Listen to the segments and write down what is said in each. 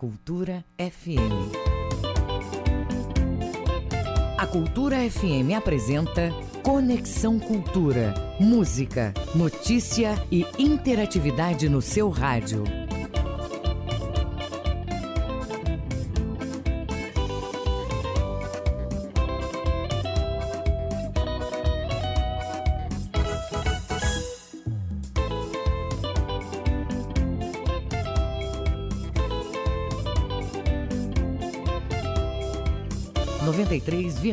Cultura FM. A Cultura FM apresenta Conexão Cultura. Música, notícia e interatividade no seu rádio.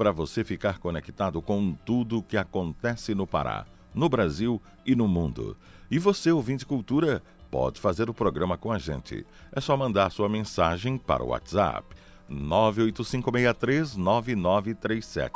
para você ficar conectado com tudo o que acontece no Pará, no Brasil e no mundo. E você, ouvinte cultura, pode fazer o programa com a gente. É só mandar sua mensagem para o WhatsApp 985639937.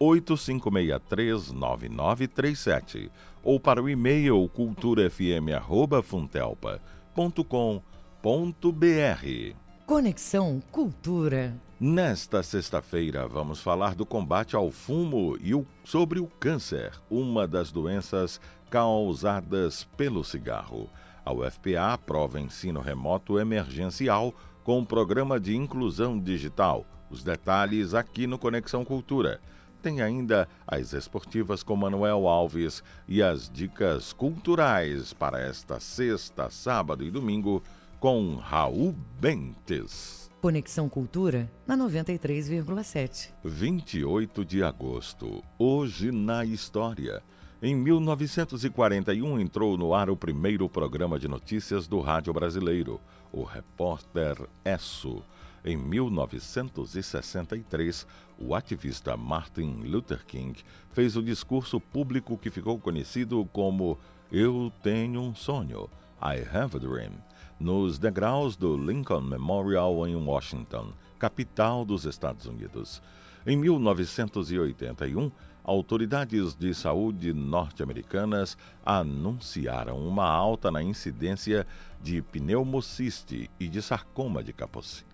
985639937 ou para o e-mail culturafm@funtelpa.com.br. Conexão Cultura. Nesta sexta-feira, vamos falar do combate ao fumo e o, sobre o câncer, uma das doenças causadas pelo cigarro. A UFPA aprova ensino remoto emergencial com um programa de inclusão digital. Os detalhes aqui no Conexão Cultura. Tem ainda as esportivas com Manuel Alves e as dicas culturais para esta sexta, sábado e domingo com Raul Bentes. Conexão Cultura na 93,7. 28 de agosto. Hoje na história. Em 1941 entrou no ar o primeiro programa de notícias do rádio brasileiro, o Repórter Esso. Em 1963, o ativista Martin Luther King fez o discurso público que ficou conhecido como Eu Tenho um Sonho, I Have a Dream nos degraus do Lincoln Memorial em Washington, capital dos Estados Unidos. Em 1981, autoridades de saúde norte-americanas anunciaram uma alta na incidência de pneumociste e de sarcoma de Kaposi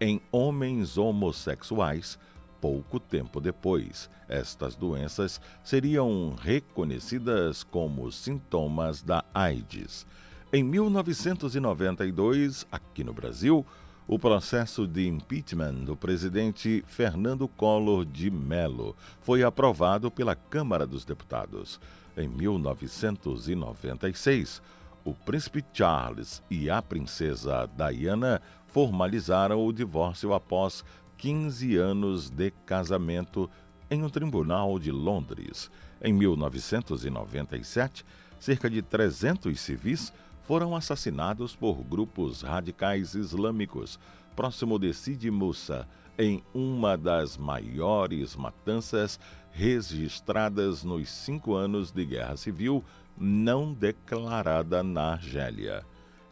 em homens homossexuais. Pouco tempo depois, estas doenças seriam reconhecidas como sintomas da AIDS. Em 1992, aqui no Brasil, o processo de impeachment do presidente Fernando Collor de Mello foi aprovado pela Câmara dos Deputados. Em 1996, o príncipe Charles e a princesa Diana formalizaram o divórcio após 15 anos de casamento em um tribunal de Londres. Em 1997, cerca de 300 civis foram assassinados por grupos radicais islâmicos próximo de Sidi Moussa, em uma das maiores matanças registradas nos cinco anos de guerra civil não declarada na Argélia.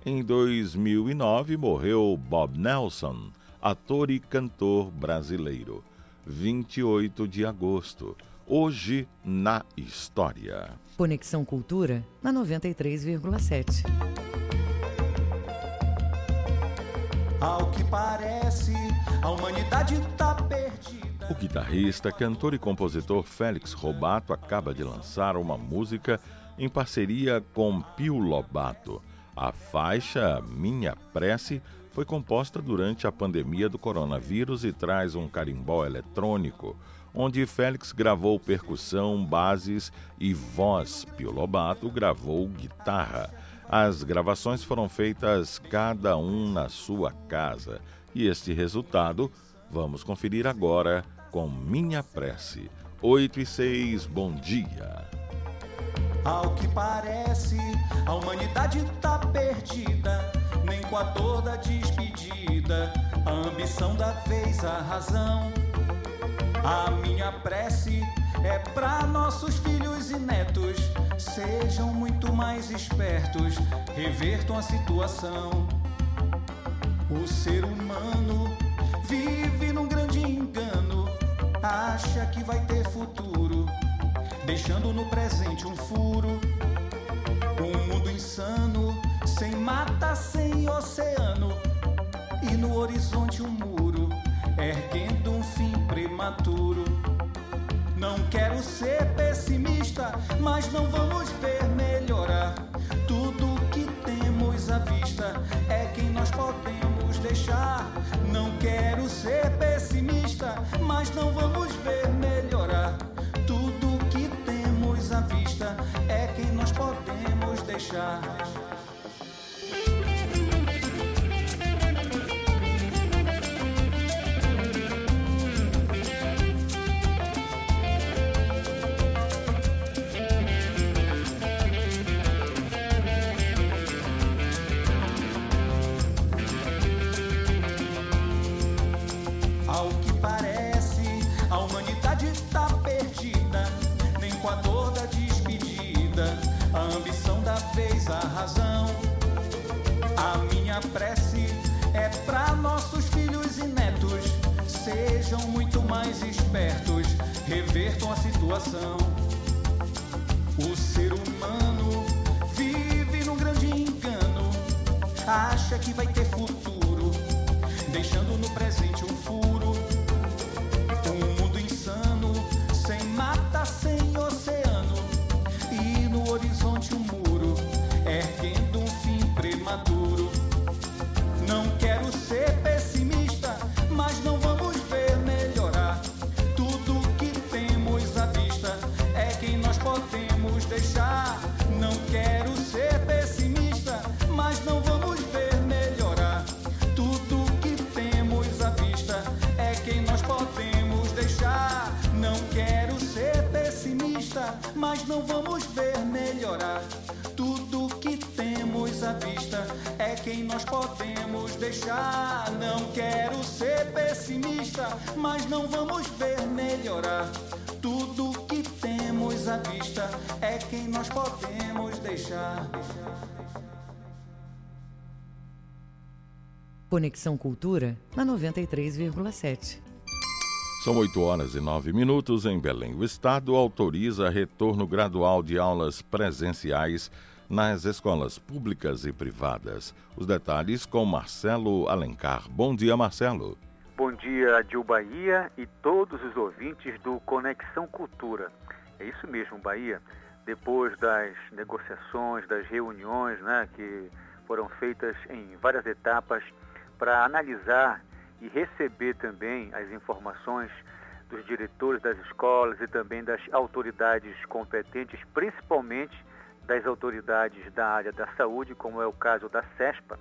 Em 2009 morreu Bob Nelson, ator e cantor brasileiro. 28 de agosto. Hoje na História. Conexão Cultura na 93,7. Ao que parece, a humanidade está perdida. O guitarrista, cantor e compositor Félix Robato acaba de lançar uma música em parceria com Pio Lobato. A faixa Minha Prece foi composta durante a pandemia do coronavírus e traz um carimbó eletrônico onde Félix gravou percussão, bases e voz. Pio Lobato gravou guitarra. As gravações foram feitas cada um na sua casa. E este resultado vamos conferir agora com Minha Prece. 8 e 6, bom dia. Ao que parece, a humanidade tá perdida, nem com a dor da despedida, a ambição da vez, a razão a minha prece é para nossos filhos e netos. Sejam muito mais espertos, revertam a situação. O ser humano vive num grande engano, acha que vai ter futuro, deixando no presente um furo. Um mundo insano, sem mata, sem oceano, e no horizonte um muro, erguendo um prematuro. Não quero ser pessimista, mas não vamos ver melhorar. Tudo que temos à vista é quem nós podemos deixar. Não quero ser pessimista, mas não vamos ver melhorar. Tudo que temos à vista é quem nós podemos deixar. Situação. O ser humano vive num grande engano, acha que vai ter futuro, deixando no presente um furo. Um mundo insano, sem mata, sem oceano, e no horizonte um muro, erguendo um fim prematuro. Quero deixar. Não quero ser pessimista, mas não vamos ver melhorar. Tudo que temos à vista é quem nós podemos deixar. Conexão Cultura na 93,7. São 8 horas e 9 minutos em Belém. O Estado autoriza retorno gradual de aulas presenciais nas escolas públicas e privadas. Os detalhes com Marcelo Alencar. Bom dia, Marcelo. Bom dia, Adil Bahia e todos os ouvintes do Conexão Cultura. É isso mesmo, Bahia. Depois das negociações, das reuniões né, que foram feitas em várias etapas para analisar e receber também as informações dos diretores das escolas e também das autoridades competentes, principalmente das autoridades da área da saúde, como é o caso da CESPA,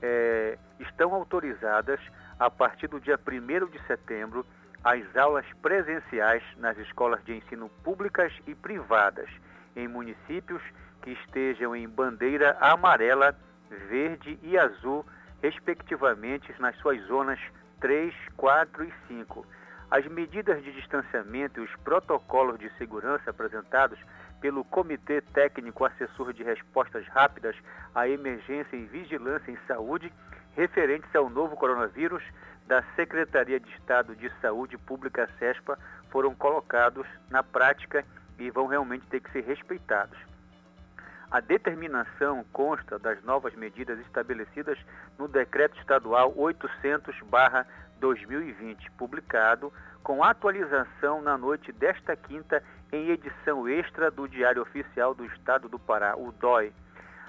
é, estão autorizadas a partir do dia 1 de setembro as aulas presenciais nas escolas de ensino públicas e privadas em municípios que estejam em bandeira amarela, verde e azul respectivamente, nas suas zonas 3, 4 e 5. As medidas de distanciamento e os protocolos de segurança apresentados pelo Comitê Técnico Assessor de Respostas Rápidas à Emergência e Vigilância em Saúde, referentes ao novo coronavírus, da Secretaria de Estado de Saúde Pública SESPA, foram colocados na prática e vão realmente ter que ser respeitados. A determinação consta das novas medidas estabelecidas no Decreto Estadual 800-2020, publicado com atualização na noite desta quinta em edição extra do Diário Oficial do Estado do Pará, o DOI.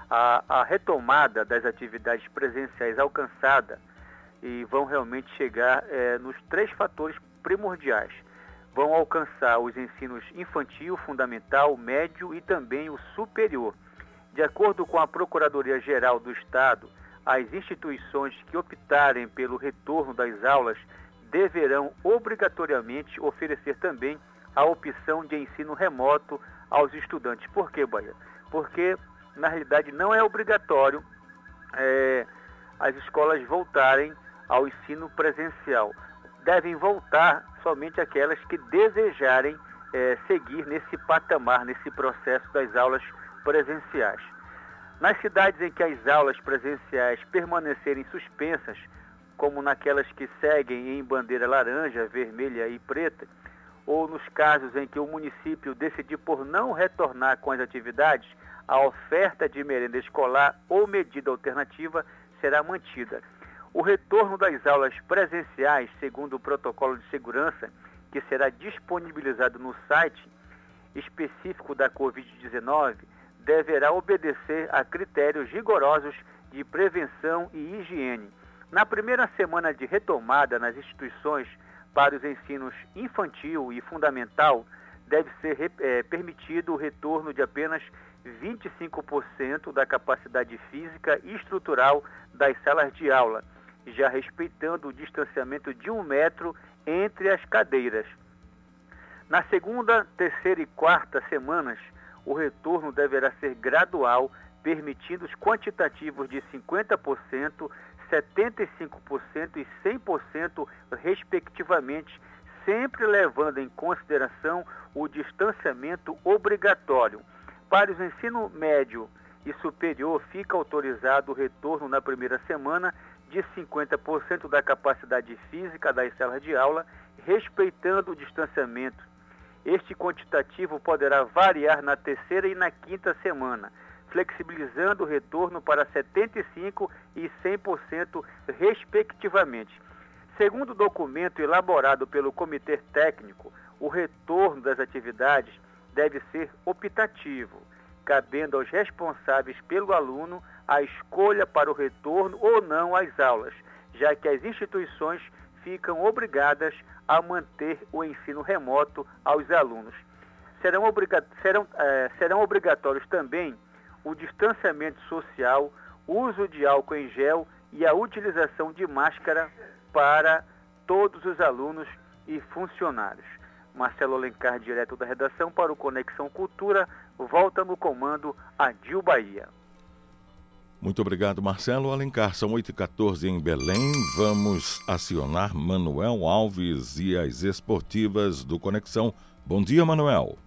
A, a retomada das atividades presenciais alcançada e vão realmente chegar é, nos três fatores primordiais vão alcançar os ensinos infantil, fundamental, médio e também o superior. De acordo com a Procuradoria-Geral do Estado, as instituições que optarem pelo retorno das aulas deverão obrigatoriamente oferecer também a opção de ensino remoto aos estudantes. Por quê, Bahia? Porque, na realidade, não é obrigatório é, as escolas voltarem ao ensino presencial. Devem voltar somente aquelas que desejarem é, seguir nesse patamar, nesse processo das aulas presenciais. Nas cidades em que as aulas presenciais permanecerem suspensas como naquelas que seguem em bandeira laranja, vermelha e preta, ou nos casos em que o município decidir por não retornar com as atividades, a oferta de merenda escolar ou medida alternativa será mantida. O retorno das aulas presenciais, segundo o protocolo de segurança, que será disponibilizado no site específico da Covid-19, deverá obedecer a critérios rigorosos de prevenção e higiene. Na primeira semana de retomada nas instituições para os ensinos infantil e fundamental, deve ser é, permitido o retorno de apenas 25% da capacidade física e estrutural das salas de aula, já respeitando o distanciamento de um metro entre as cadeiras. Na segunda, terceira e quarta semanas, o retorno deverá ser gradual, permitindo os quantitativos de 50%, 75% e 100%, respectivamente, sempre levando em consideração o distanciamento obrigatório. Para os ensino médio e superior, fica autorizado o retorno na primeira semana de 50% da capacidade física das salas de aula, respeitando o distanciamento este quantitativo poderá variar na terceira e na quinta semana, flexibilizando o retorno para 75% e 100%, respectivamente. Segundo o documento elaborado pelo Comitê Técnico, o retorno das atividades deve ser optativo, cabendo aos responsáveis pelo aluno a escolha para o retorno ou não às aulas, já que as instituições ficam obrigadas a manter o ensino remoto aos alunos. Serão, obriga serão, é, serão obrigatórios também o distanciamento social, uso de álcool em gel e a utilização de máscara para todos os alunos e funcionários. Marcelo Alencar, direto da redação para o Conexão Cultura, volta no comando a Dil Bahia. Muito obrigado, Marcelo Alencar. São 8h14 em Belém. Vamos acionar Manuel Alves e as esportivas do Conexão. Bom dia, Manuel.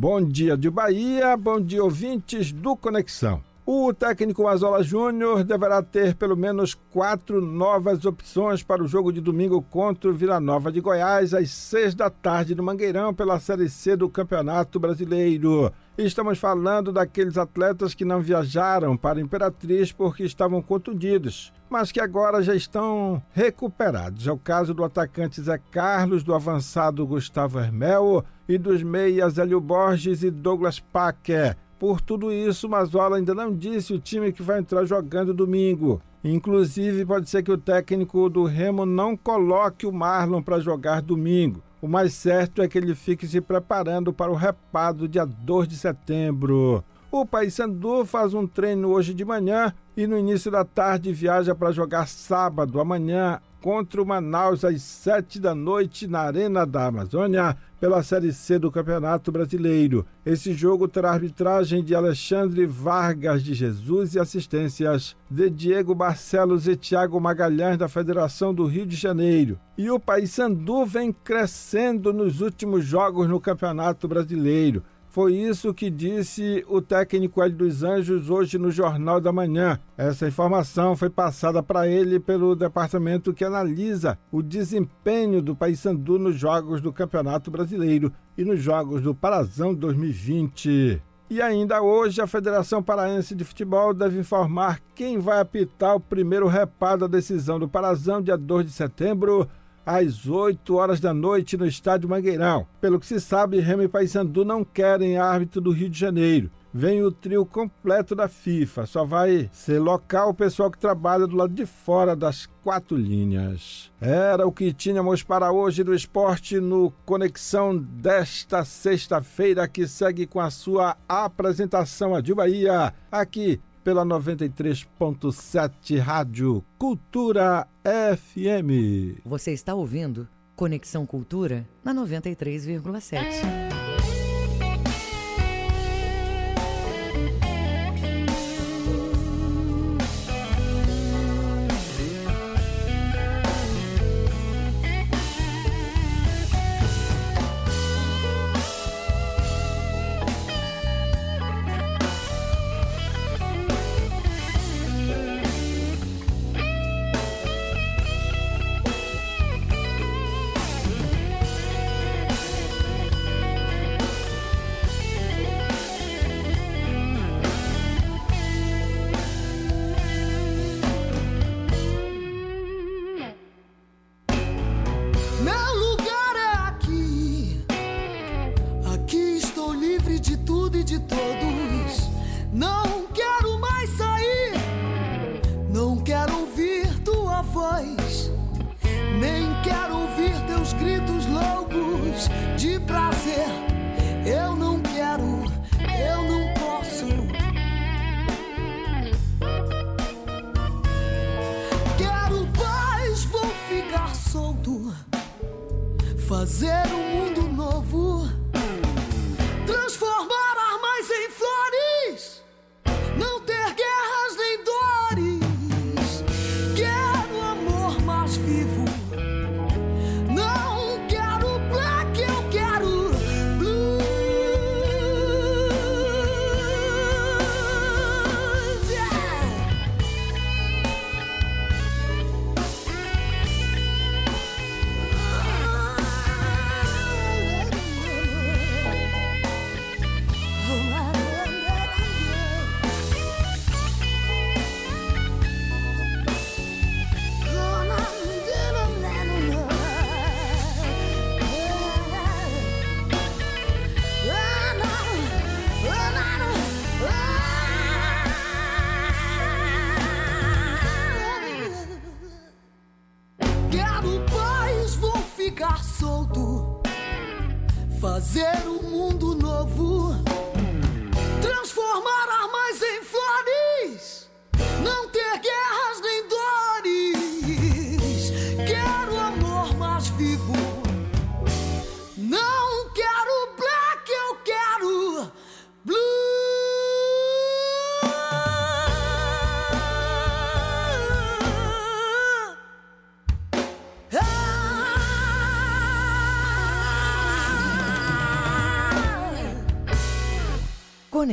Bom dia de Bahia, bom dia ouvintes do Conexão. O técnico Mazola Júnior deverá ter pelo menos quatro novas opções para o jogo de domingo contra o Vila Nova de Goiás, às seis da tarde no Mangueirão, pela Série C do Campeonato Brasileiro. Estamos falando daqueles atletas que não viajaram para Imperatriz porque estavam contundidos, mas que agora já estão recuperados. É o caso do atacante Zé Carlos, do avançado Gustavo Hermel e dos meias Hélio Borges e Douglas Paquer. Por tudo isso, Mazola ainda não disse o time que vai entrar jogando domingo. Inclusive, pode ser que o técnico do Remo não coloque o Marlon para jogar domingo. O mais certo é que ele fique se preparando para o repado dia 2 de setembro. O Paysandu faz um treino hoje de manhã e no início da tarde viaja para jogar sábado, amanhã, contra o Manaus às 7 da noite na Arena da Amazônia pela Série C do Campeonato Brasileiro. Esse jogo terá arbitragem de Alexandre Vargas de Jesus e assistências de Diego Barcelos e Thiago Magalhães da Federação do Rio de Janeiro. E o Paysandu vem crescendo nos últimos jogos no Campeonato Brasileiro. Foi isso que disse o técnico Hélio dos Anjos hoje no Jornal da Manhã. Essa informação foi passada para ele pelo departamento que analisa o desempenho do Paysandu nos jogos do Campeonato Brasileiro e nos jogos do Parazão 2020. E ainda hoje, a Federação Paraense de Futebol deve informar quem vai apitar o primeiro reparo da decisão do Parazão, dia 2 de setembro, às 8 horas da noite no estádio Mangueirão. Pelo que se sabe, Remy e Paysandu não querem árbitro do Rio de Janeiro. Vem o trio completo da FIFA. Só vai ser local o pessoal que trabalha do lado de fora das quatro linhas. Era o que tínhamos para hoje do esporte no Conexão desta sexta-feira, que segue com a sua apresentação a de Bahia, aqui pela 93.7 Rádio Cultura FM. Você está ouvindo Conexão Cultura na 93,7.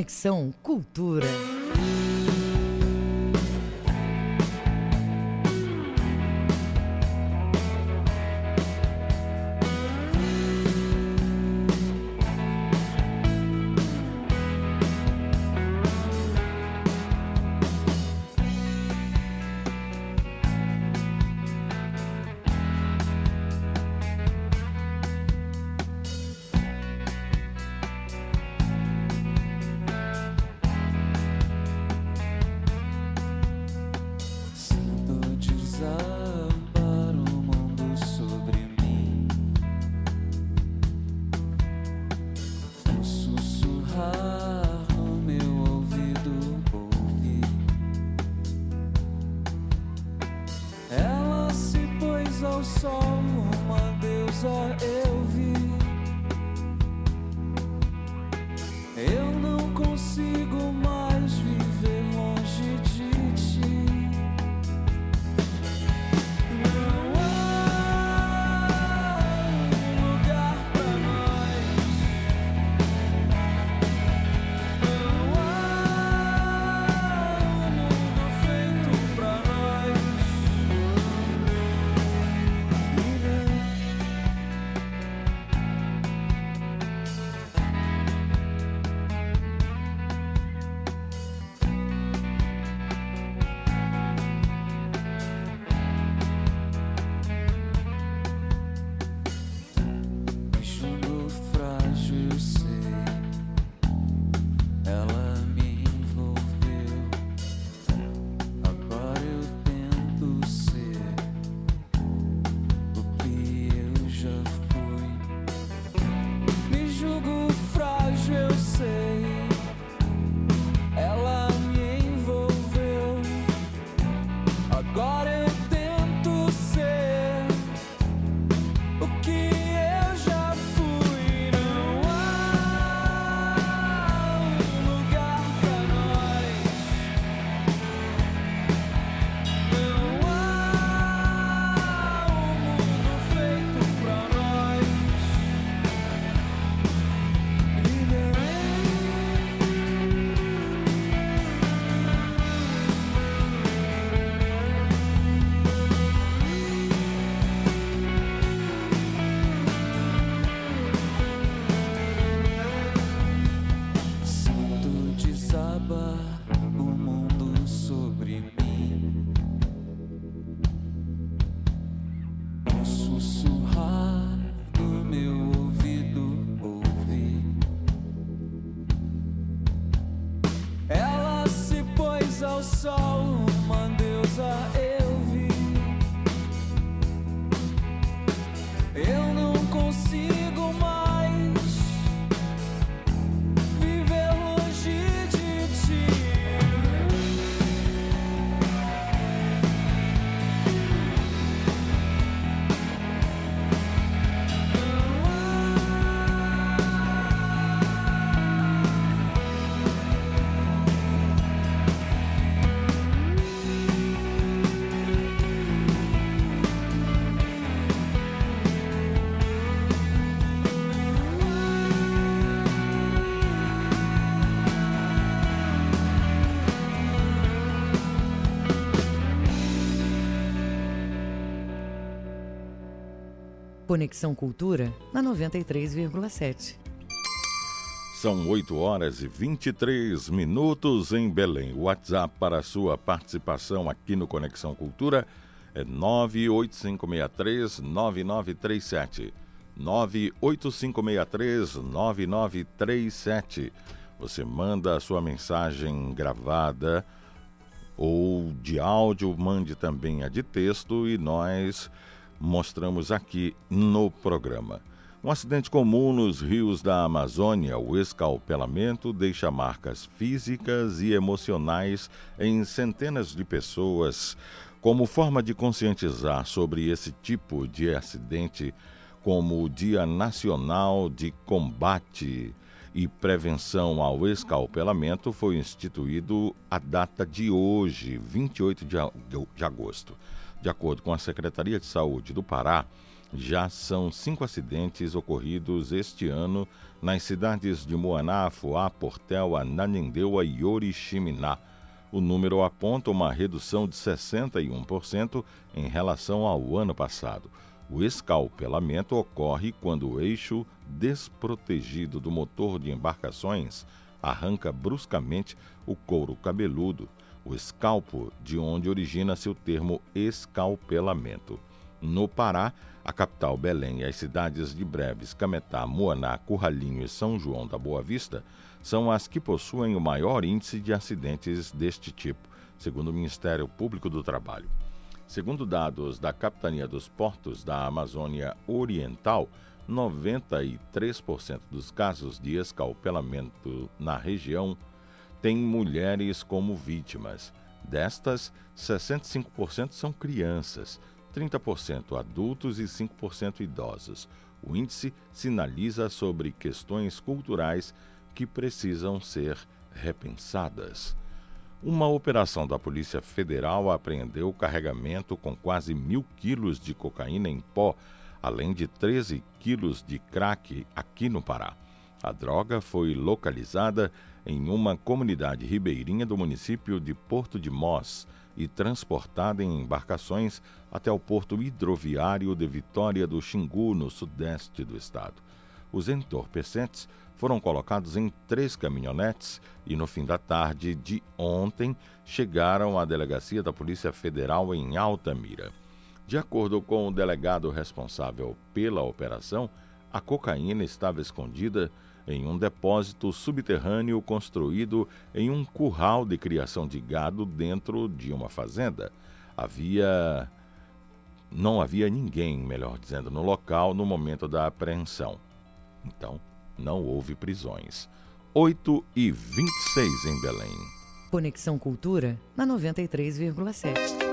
Conexão Conexão Cultura na 93,7. São 8 horas e 23 minutos em Belém. O WhatsApp para sua participação aqui no Conexão Cultura é 985639937. 985639937. Você manda a sua mensagem gravada ou de áudio, mande também a de texto e nós mostramos aqui no programa. Um acidente comum nos rios da Amazônia, o escalpelamento, deixa marcas físicas e emocionais em centenas de pessoas. Como forma de conscientizar sobre esse tipo de acidente, como o Dia Nacional de Combate e Prevenção ao Escalpelamento, foi instituído a data de hoje, 28 de agosto. De acordo com a Secretaria de Saúde do Pará, já são cinco acidentes ocorridos este ano nas cidades de Moaná, Afuá, Portel, Ananindeua e Oriximiná. O número aponta uma redução de 61% em relação ao ano passado. O escalpelamento ocorre quando o eixo desprotegido do motor de embarcações arranca bruscamente o couro cabeludo, o escalpo, de onde origina-se o termo escalpelamento. No Pará, a capital Belém e as cidades de Breves, Cametá, Moaná, Curralinho e São João da Boa Vista são as que possuem o maior índice de acidentes deste tipo, segundo o Ministério Público do Trabalho. Segundo dados da Capitania dos Portos da Amazônia Oriental, 93% dos casos de escalpelamento na região tem mulheres como vítimas. Destas, 65% são crianças, 30% adultos e 5% idosos. O índice sinaliza sobre questões culturais que precisam ser repensadas. Uma operação da Polícia Federal apreendeu carregamento com quase mil quilos de cocaína em pó, além de 13 quilos de crack aqui no Pará. A droga foi localizada em uma comunidade ribeirinha do município de Porto de Mós e transportada em embarcações até o porto hidroviário de Vitória do Xingu, no sudeste do estado. Os entorpecentes foram colocados em três caminhonetes e, no fim da tarde de ontem, chegaram à delegacia da Polícia Federal em Altamira. De acordo com o delegado responsável pela operação, a cocaína estava escondida em um depósito subterrâneo construído em um curral de criação de gado dentro de uma fazenda. Havia. Não havia ninguém, melhor dizendo, no local no momento da apreensão. Então, não houve prisões. 8 e 26 em Belém. Conexão Cultura na 93,7.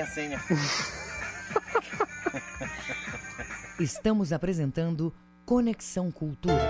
Cadê a senha? Estamos apresentando Conexão Cultura.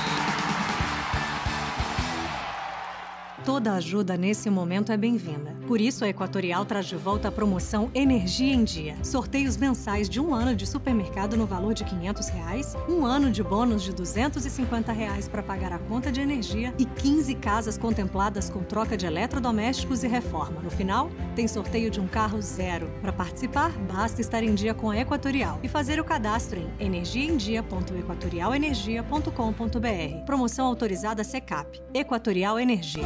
Toda ajuda nesse momento é bem-vinda. Por isso, a Equatorial traz de volta a promoção Energia em Dia. Sorteios mensais de um ano de supermercado no valor de 500 reais, um ano de bônus de 250 reais para pagar a conta de energia e 15 casas contempladas com troca de eletrodomésticos e reforma. No final, tem sorteio de um carro zero. Para participar, basta estar em dia com a Equatorial e fazer o cadastro em energiaemdia.equatorialenergia.com.br. Promoção autorizada Secap. Equatorial Energia.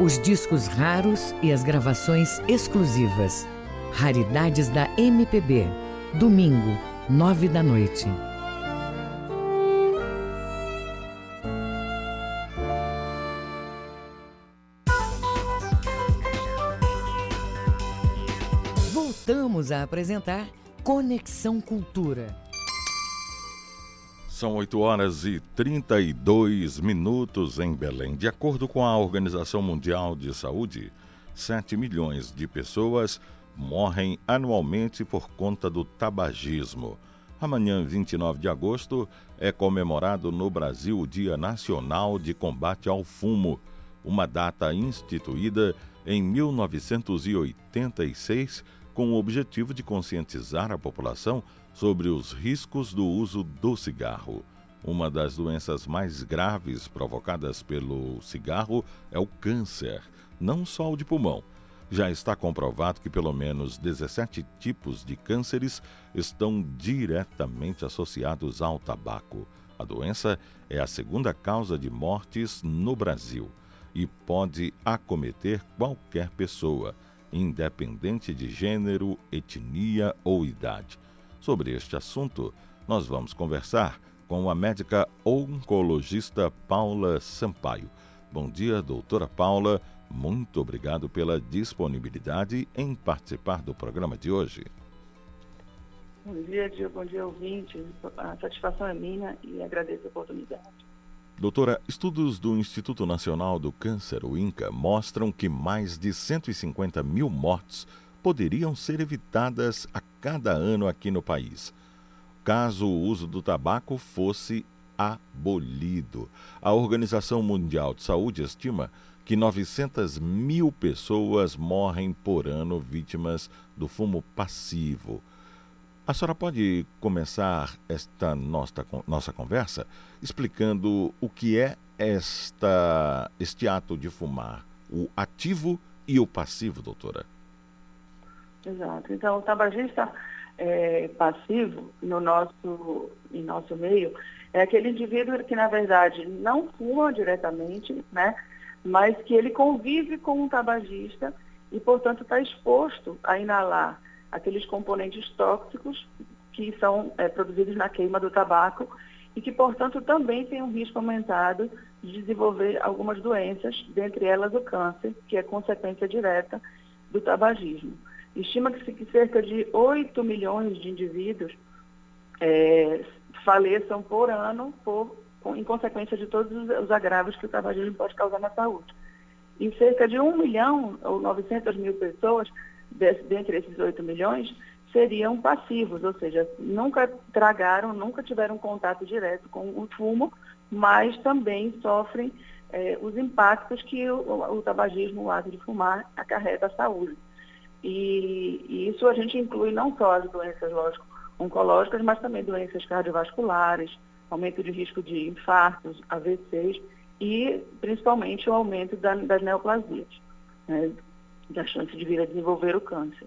Os discos raros e as gravações exclusivas. Raridades da MPB. Domingo, nove da noite. Voltamos a apresentar Conexão Cultura. São 8 horas e 32 minutos em Belém. De acordo com a Organização Mundial de Saúde, 7 milhões de pessoas morrem anualmente por conta do tabagismo. Amanhã, 29 de agosto, é comemorado no Brasil o Dia Nacional de Combate ao Fumo, uma data instituída em 1986 com o objetivo de conscientizar a população sobre os riscos do uso do cigarro. Uma das doenças mais graves provocadas pelo cigarro é o câncer, não só o de pulmão. Já está comprovado que pelo menos 17 tipos de cânceres estão diretamente associados ao tabaco. A doença é a segunda causa de mortes no Brasil e pode acometer qualquer pessoa. independente de gênero, etnia ou idade. Sobre este assunto, nós vamos conversar com a médica oncologista Paula Sampaio. Bom dia, doutora Paula. Muito obrigado pela disponibilidade em participar do programa de hoje. Bom dia, Dio. Bom dia, ouvintes. A satisfação é minha e agradeço a oportunidade. Doutora, estudos do Instituto Nacional do Câncer, o INCA, mostram que mais de 150 mil mortes poderiam ser evitadas a cada ano aqui no país, caso o uso do tabaco fosse abolido. A Organização Mundial de Saúde estima que 900 mil pessoas morrem por ano vítimas do fumo passivo. A senhora pode começar esta nossa, nossa conversa explicando o que é esta, este ato de fumar, o ativo e o passivo, doutora? Exato. Então, o tabagista é, passivo, no nosso, em nosso meio, é aquele indivíduo que, na verdade, não fuma diretamente, né, mas que ele convive com um tabagista e, portanto, está exposto a inalar aqueles componentes tóxicos que são é, produzidos na queima do tabaco e que, portanto, também tem um risco aumentado de desenvolver algumas doenças, dentre elas o câncer, que é consequência direta do tabagismo. Estima-se que cerca de 8 milhões de indivíduos é, faleçam por ano por, em consequência de todos os agravos que o tabagismo pode causar na saúde. E cerca de 1 milhão ou 900 mil pessoas dentre esses 8 milhões, seriam passivos, ou seja, nunca tragaram, nunca tiveram contato direto com o fumo, mas também sofrem eh, os impactos que o, o, tabagismo, o ato de fumar, acarreta à saúde. E, e, isso a gente inclui não só as doenças, lógico, oncológicas, mas também doenças cardiovasculares, aumento de risco de infartos, AVCs e principalmente o aumento da, das neoplasias. Né? da chance de vir a desenvolver o câncer.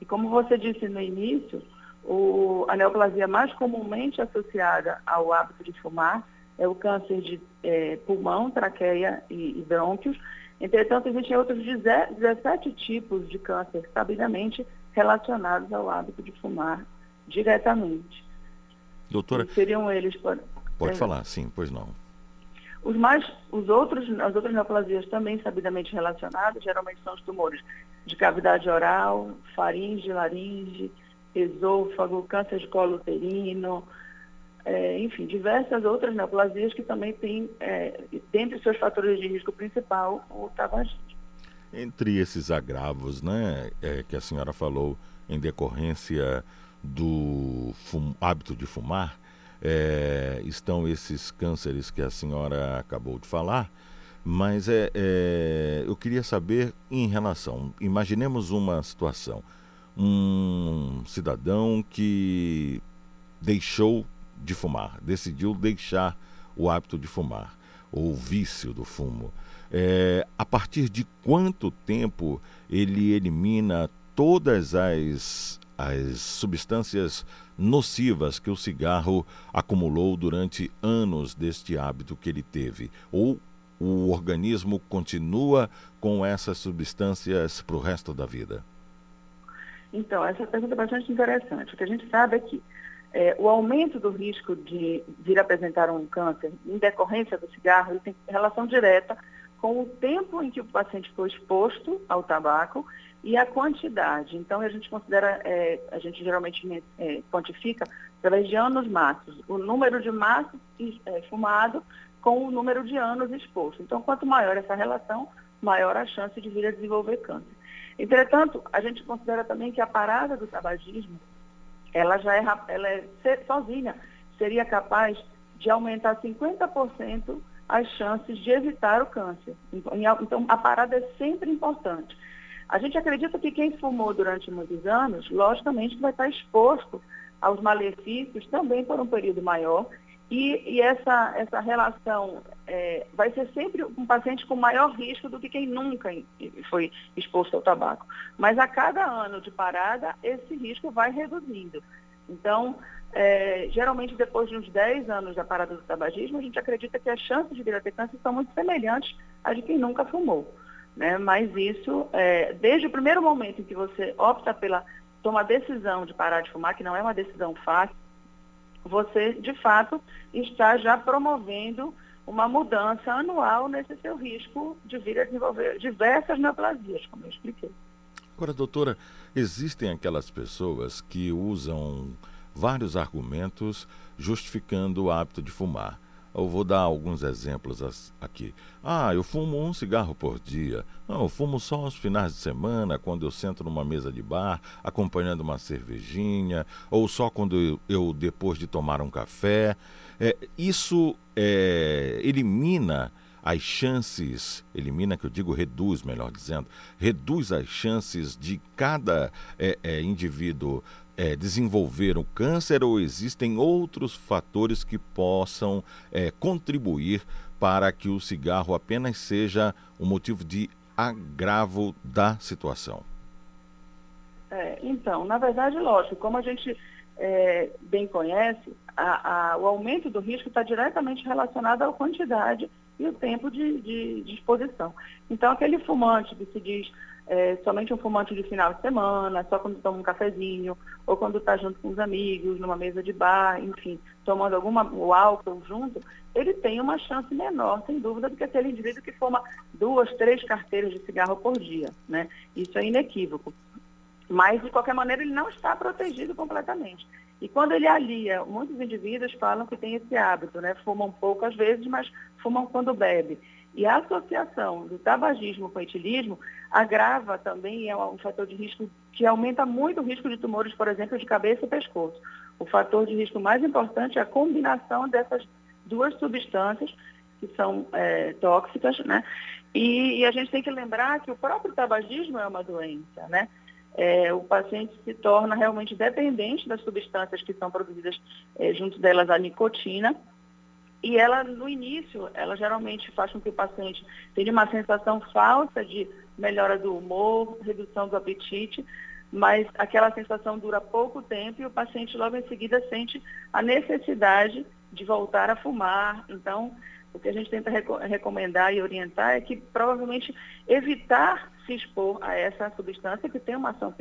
E como você disse no início, o, a neoplasia mais comumente associada ao hábito de fumar é o câncer de é, pulmão, traqueia e, e brônquios. Entretanto, existem outros 17 tipos de câncer sabidamente relacionados ao hábito de fumar diretamente. Doutora. E seriam eles. Pode, pode é, falar, sim, pois não. Os, mais, os outros, as outras neoplasias também sabidamente relacionadas, geralmente são os tumores de cavidade oral, faringe, laringe, esôfago, câncer de colo uterino, é, enfim, diversas outras neoplasias que também têm, é, dentre seus fatores de risco principal, o tabagismo. Entre esses agravos, né, é, que a senhora falou em decorrência do fum, hábito de fumar, é, estão esses cânceres que a senhora acabou de falar, mas é, é, eu queria saber em relação, imaginemos uma situação, um cidadão que deixou de fumar, decidiu deixar o hábito de fumar, ou vício do fumo. É, a partir de quanto tempo ele elimina todas as, as substâncias nocivas que o cigarro acumulou durante anos deste hábito que ele teve? Ou o organismo continua com essas substâncias para o resto da vida? Então, essa pergunta é bastante interessante. O que a gente sabe é que é, o aumento do risco de vir apresentar um câncer em decorrência do cigarro tem relação direta com o tempo em que o paciente foi exposto ao tabaco e a quantidade. Então, a gente considera, é, a gente geralmente é, quantifica através de anos maços, o número de maços é, fumado com o número de anos exposto. Então, quanto maior essa relação, maior a chance de vir a desenvolver câncer. Entretanto, a gente considera também que a parada do tabagismo, ela já é, ela é sozinha, seria capaz de aumentar 50% as chances de evitar o câncer. Então, a parada é sempre importante. A gente acredita que quem fumou durante muitos anos, logicamente, vai estar exposto aos malefícios também por um período maior. E, e essa, essa relação é, vai ser sempre um paciente com maior risco do que quem nunca foi exposto ao tabaco. Mas a cada ano de parada, esse risco vai reduzindo. Então, é, geralmente depois de uns 10 anos da parada do tabagismo, a gente acredita que as chances de vir a ter câncer são muito semelhantes às de quem nunca fumou. Né? Mas isso, é, desde o primeiro momento em que você opta pela toma decisão de parar de fumar, que não é uma decisão fácil, você de fato está já promovendo uma mudança anual nesse seu risco de vir a desenvolver diversas neoplasias, como eu expliquei. Agora, doutora, existem aquelas pessoas que usam vários argumentos justificando o hábito de fumar. Eu vou dar alguns exemplos aqui. Ah, eu fumo um cigarro por dia. Não, eu fumo só aos finais de semana, quando eu sento numa mesa de bar, acompanhando uma cervejinha, ou só quando eu, depois de tomar um café. É, isso é, elimina as chances, elimina que eu digo reduz, melhor dizendo, reduz as chances de cada é, é, indivíduo é, desenvolver o câncer ou existem outros fatores que possam contribuir para que o cigarro apenas seja um motivo de agravo da situação? É, então, na verdade, lógico, como a gente é, bem conhece, a, a, o aumento do risco está diretamente relacionado à quantidade e o tempo de, de, de exposição. Então, aquele fumante que se diz é, somente um fumante de final de semana, só quando toma um cafezinho, ou quando está junto com os amigos, numa mesa de bar, enfim, tomando alguma, o álcool junto, ele tem uma chance menor, sem dúvida, do que aquele indivíduo que fuma duas, três carteiras de cigarro por dia. Né? Isso é inequívoco. Mas, de qualquer maneira, ele não está protegido completamente. E quando ele alia, muitos indivíduos falam que tem esse hábito, né? Fumam poucas vezes, mas fumam quando bebe. E a associação do tabagismo com o etilismo agrava também, é um fator de risco que aumenta muito o risco de tumores, por exemplo, de cabeça e pescoço. O fator de risco mais importante é a combinação dessas duas substâncias que são é, tóxicas, né? E, e, a gente tem que lembrar que o próprio tabagismo é uma doença, né? É, o paciente se torna realmente dependente das substâncias que são produzidas é, junto delas a nicotina, e ela, no início, ela geralmente faz com que o paciente tenha uma sensação falsa de melhora do humor, redução do apetite, mas aquela sensação dura pouco tempo e o paciente logo em seguida sente a necessidade de voltar a fumar. Então, o que a gente tenta recomendar e orientar é que provavelmente evitar se expor a essa substância que tem uma ação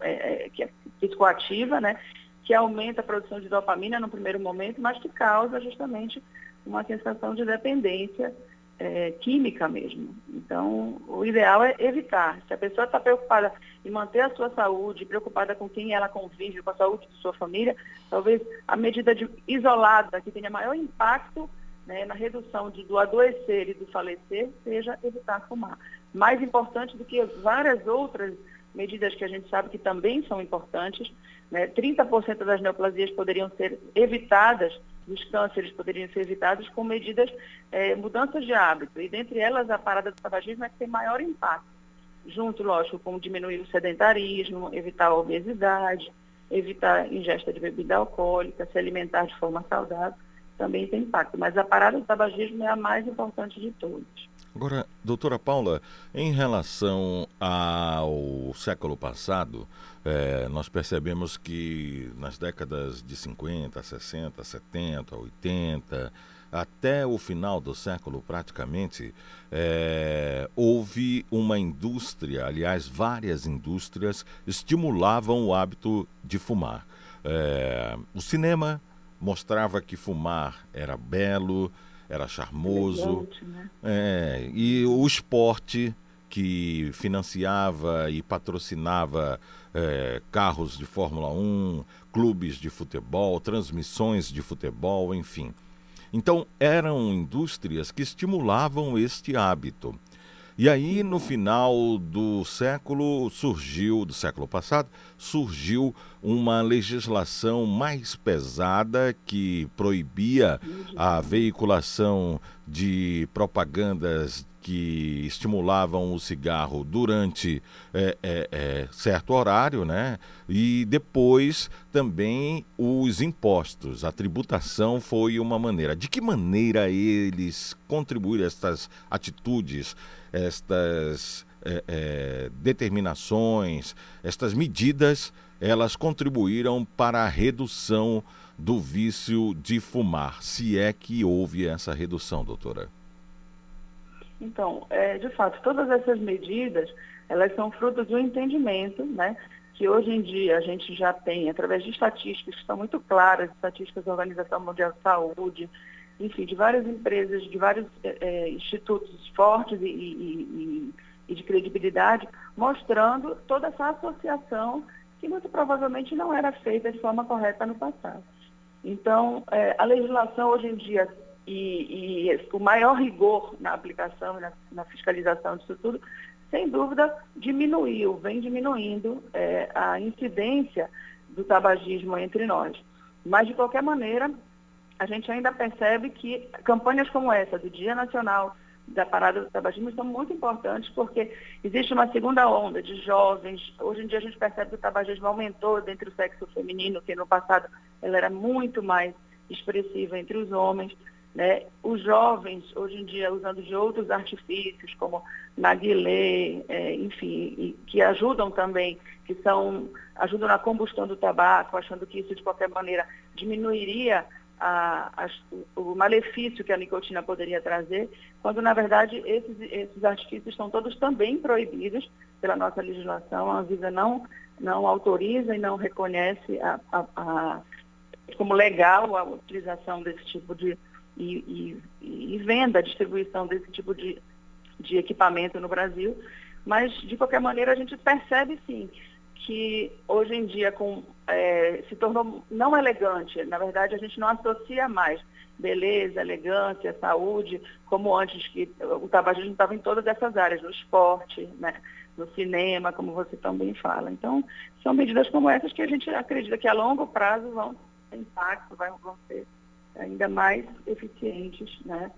é, é, que é psicoativa, né? que aumenta a produção de dopamina no primeiro momento, mas que causa justamente uma sensação de dependência é, química mesmo. Então, o ideal é evitar. Se a pessoa está preocupada em manter a sua saúde, preocupada com quem ela convive, com a saúde de sua família, talvez a medida de, isolada que tenha maior impacto né, na redução de, do adoecer e do falecer seja evitar fumar. Mais importante do que várias outras medidas que a gente sabe que também são importantes. Né? 30% das neoplasias poderiam ser evitadas, dos cânceres poderiam ser evitados com medidas, é, mudanças de hábito. E dentre elas, a parada do tabagismo é que tem maior impacto. Junto, lógico, com diminuir o sedentarismo, evitar a obesidade, evitar a ingesta de bebida alcoólica, se alimentar de forma saudável, também tem impacto. Mas a parada do tabagismo é a mais importante de todas. Agora, doutora Paula, em relação ao século passado, é, nós percebemos que nas décadas de 50, 60, 70, 80, até o final do século praticamente, é, houve uma indústria, aliás, várias indústrias estimulavam o hábito de fumar. É, o cinema mostrava que fumar era belo, era charmoso. Elegante, né? é, e o esporte que financiava e patrocinava é, carros de Fórmula 1, clubes de futebol, transmissões de futebol, enfim. Então, eram indústrias que estimulavam este hábito. E aí, no final do século, surgiu, do século passado, surgiu uma legislação mais pesada que proibia a veiculação de propagandas que estimulavam o cigarro durante é, é, é, certo horário, né? E depois também os impostos, a tributação foi uma maneira. De que maneira eles contribuíram estas atitudes, estas é, é, determinações, estas medidas, elas contribuíram para a redução do vício de fumar, se é que houve essa redução, doutora? Então, é, de fato, todas essas medidas, elas são fruto de um entendimento, né, que hoje em dia a gente já tem, através de estatísticas que estão muito claras, estatísticas da Organização Mundial de Saúde, enfim, de várias empresas, de vários é, institutos fortes e, e, e, de credibilidade, mostrando toda essa associação que muito provavelmente não era feita de forma correta no passado. Então, é, a legislação hoje em dia e, e, o maior rigor na aplicação e na, na, fiscalização disso tudo, sem dúvida, diminuiu, vem diminuindo é, a incidência do tabagismo entre nós. Mas, de qualquer maneira, a gente ainda percebe que campanhas como essa, do Dia Nacional da Parada do Tabagismo, são muito importantes porque existe uma segunda onda de jovens. Hoje em dia a gente percebe que o tabagismo aumentou dentro do sexo feminino, que no passado ela era muito mais expressiva entre os homens. Né? Os jovens, hoje em dia, usando de outros artifícios, como narguilé, enfim, que ajudam também, que são, ajudam na combustão do tabaco, achando que isso, de qualquer maneira, diminuiria a, a, o malefício que a nicotina poderia trazer, quando na verdade esses, esses artifícios estão todos também proibidos pela nossa legislação. A Anvisa não, não autoriza e não reconhece a, a, como legal a utilização desse tipo de e, e, e venda, distribuição desse tipo de, de equipamento no Brasil. Mas, de qualquer maneira, a gente percebe sim que hoje em dia com, é, se tornou não elegante. Na verdade, a gente não associa mais beleza, elegância, saúde, como antes que o tabagismo estava em todas essas áreas, no esporte, né, no cinema, como você também fala. Então, são medidas como essas que a gente acredita que a longo prazo vão ter impacto, vão ser ainda mais eficientes né,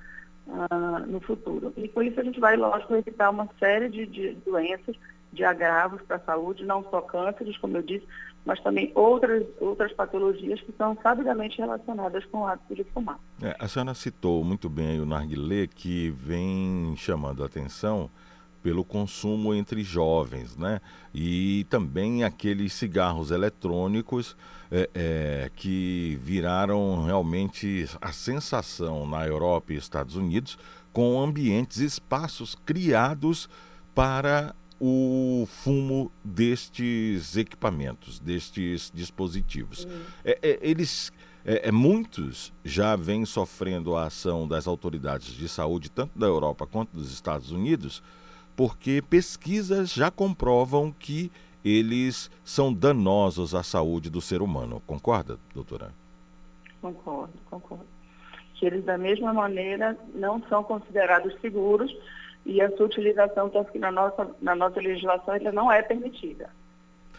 uh, no futuro. E com isso a gente vai, lógico, evitar uma série de, de doenças de agravos para a saúde, não só cânceres, como eu disse, mas também outras, outras patologias que são sabidamente relacionadas com o hábito de fumar. É, a senhora citou muito bem o narguilé, que vem chamando a atenção pelo consumo entre jovens, né? E também aqueles cigarros eletrônicos é, é, que viraram realmente a sensação na Europa e Estados Unidos, com ambientes, espaços criados para o fumo destes equipamentos, destes dispositivos. É, é, eles, é, é, muitos já vêm sofrendo a ação das autoridades de saúde, tanto da Europa quanto dos Estados Unidos, porque pesquisas já comprovam que eles são danosos à saúde do ser humano. Concorda, doutora? Concordo, concordo. Que eles, da mesma maneira, não são considerados seguros e a sua utilização, tanto que na nossa, na nossa legislação, ainda não é permitida.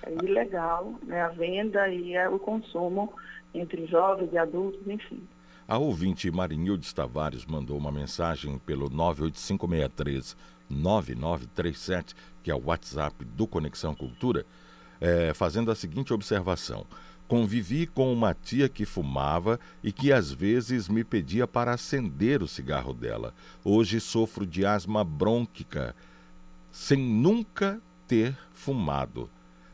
É ilegal né, a venda e o consumo entre jovens e adultos, enfim. A ouvinte Marinildes Tavares mandou uma mensagem pelo 98563 9937, que é o WhatsApp do Conexão Cultura, é, fazendo a seguinte observação. Convivi com uma tia que fumava e que às vezes me pedia para acender o cigarro dela. Hoje sofro de asma brônquica, sem nunca ter fumado.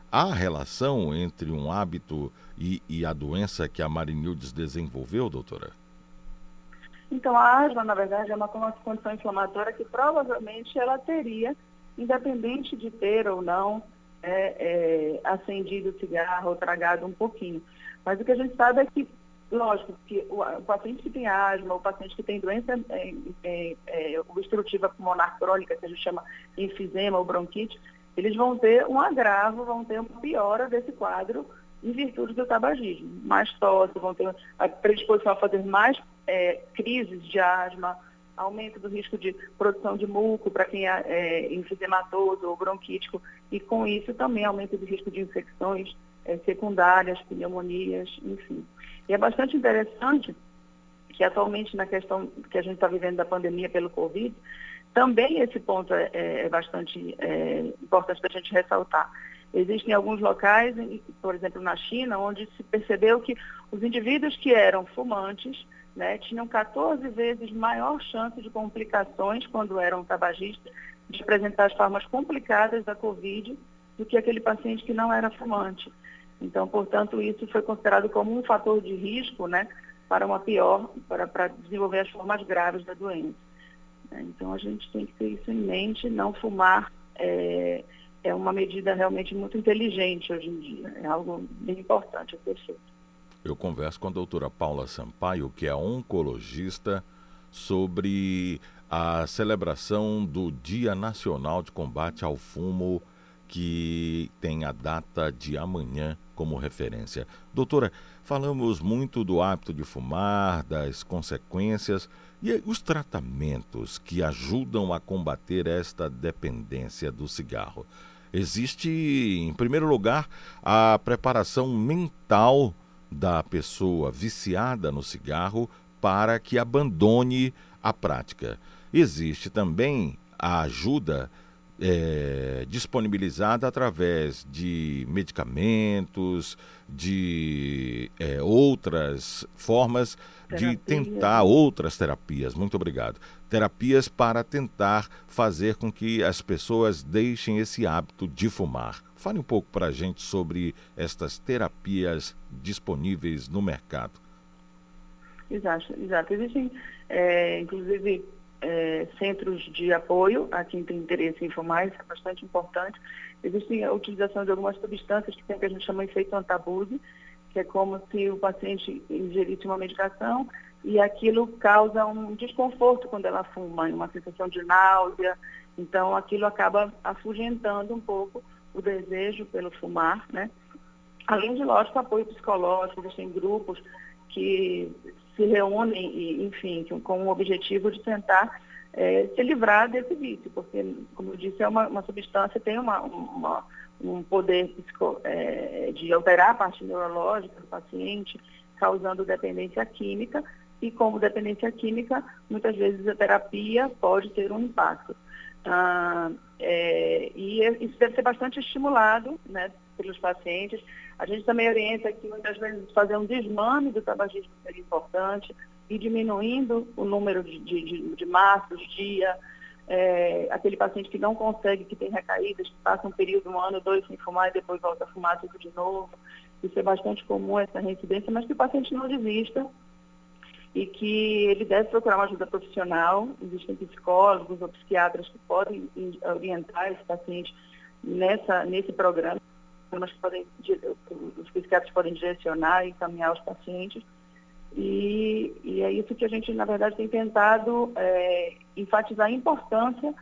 Há relação entre um hábito e, e a doença que a Marinildes desenvolveu, doutora? Então, a asma, na verdade, é uma condição inflamatória que provavelmente ela teria, independente de ter ou não é, é, acendido o cigarro ou tragado um pouquinho. Mas o que a gente sabe é que, lógico, que o, o paciente que tem asma, o paciente que tem doença é, é, é, obstrutiva pulmonar crônica, que a gente chama enfisema ou bronquite, eles vão ter um agravo, vão ter uma piora desse quadro em virtude do tabagismo. Mais tosse, vão ter a predisposição a fazer mais é, crises de asma, aumento do risco de produção de muco para quem é, é enfisematoso ou bronquítico, e com isso também aumento do risco de infecções é, secundárias, pneumonias, enfim. E é bastante interessante que atualmente na questão que a gente está vivendo da pandemia pelo Covid, também esse ponto é, é, é bastante é, importante para a gente ressaltar. Existem alguns locais, por exemplo na China, onde se percebeu que os indivíduos que eram fumantes né, tinham 14 vezes maior chance de complicações quando eram tabagistas, de apresentar as formas complicadas da Covid do que aquele paciente que não era fumante. Então, portanto, isso foi considerado como um fator de risco né, para uma pior, para, para desenvolver as formas graves da doença. Então a gente tem que ter isso em mente, não fumar é, é uma medida realmente muito inteligente hoje em dia, é algo bem importante a ser feito. Eu converso com a doutora Paula Sampaio, que é oncologista, sobre a celebração do Dia Nacional de Combate ao Fumo, que tem a data de amanhã como referência. Doutora, falamos muito do hábito de fumar, das consequências e os tratamentos que ajudam a combater esta dependência do cigarro. Existe, em primeiro lugar, a preparação mental da pessoa viciada no cigarro para que abandone a prática. Existe também a ajuda é, disponibilizada através de medicamentos, de é, outras formas Terapia. de tentar outras terapias. Muito obrigado. Terapias para tentar fazer com que as pessoas deixem esse hábito de fumar. Fale um pouco para a gente sobre estas terapias disponíveis no mercado. Exato, exato. Existem, é, inclusive, é, centros de apoio a quem tem interesse em fumar, isso é bastante importante. Existe a utilização de algumas substâncias que tem que a gente chama de efeito antabuse, que é como se o paciente ingerisse uma medicação e aquilo causa um desconforto quando ela fuma, uma sensação de náusea. Então, aquilo acaba afugentando um pouco o desejo pelo fumar, né? Além de, lógico, apoio psicológico, existem grupos que se reúnem, e, enfim, com o objetivo de tentar é, se livrar desse vício, porque, como eu disse, é uma, uma substância, tem uma, uma, um poder psico, é, de alterar a parte neurológica do paciente, causando dependência química, e como dependência química, muitas vezes a terapia pode ter um impacto. Ah, é, e isso deve ser bastante estimulado né, pelos pacientes. A gente também orienta que muitas vezes fazer um desmame do tabagismo seria importante e diminuindo o número de, de, de, de maços, dia, é, aquele paciente que não consegue, que tem recaídas, que passa um período, um ano, dois sem fumar e depois volta a fumar tudo de novo. Isso é bastante comum, essa reincidência, mas que o paciente não desista e que ele deve procurar uma ajuda profissional. Existem psicólogos ou psiquiatras que podem orientar esse paciente nessa, nesse programa mas podem, os psiquiatras podem direcionar e encaminhar os pacientes. E, e, é isso que a gente, na verdade, tem tentado é, enfatizar a importância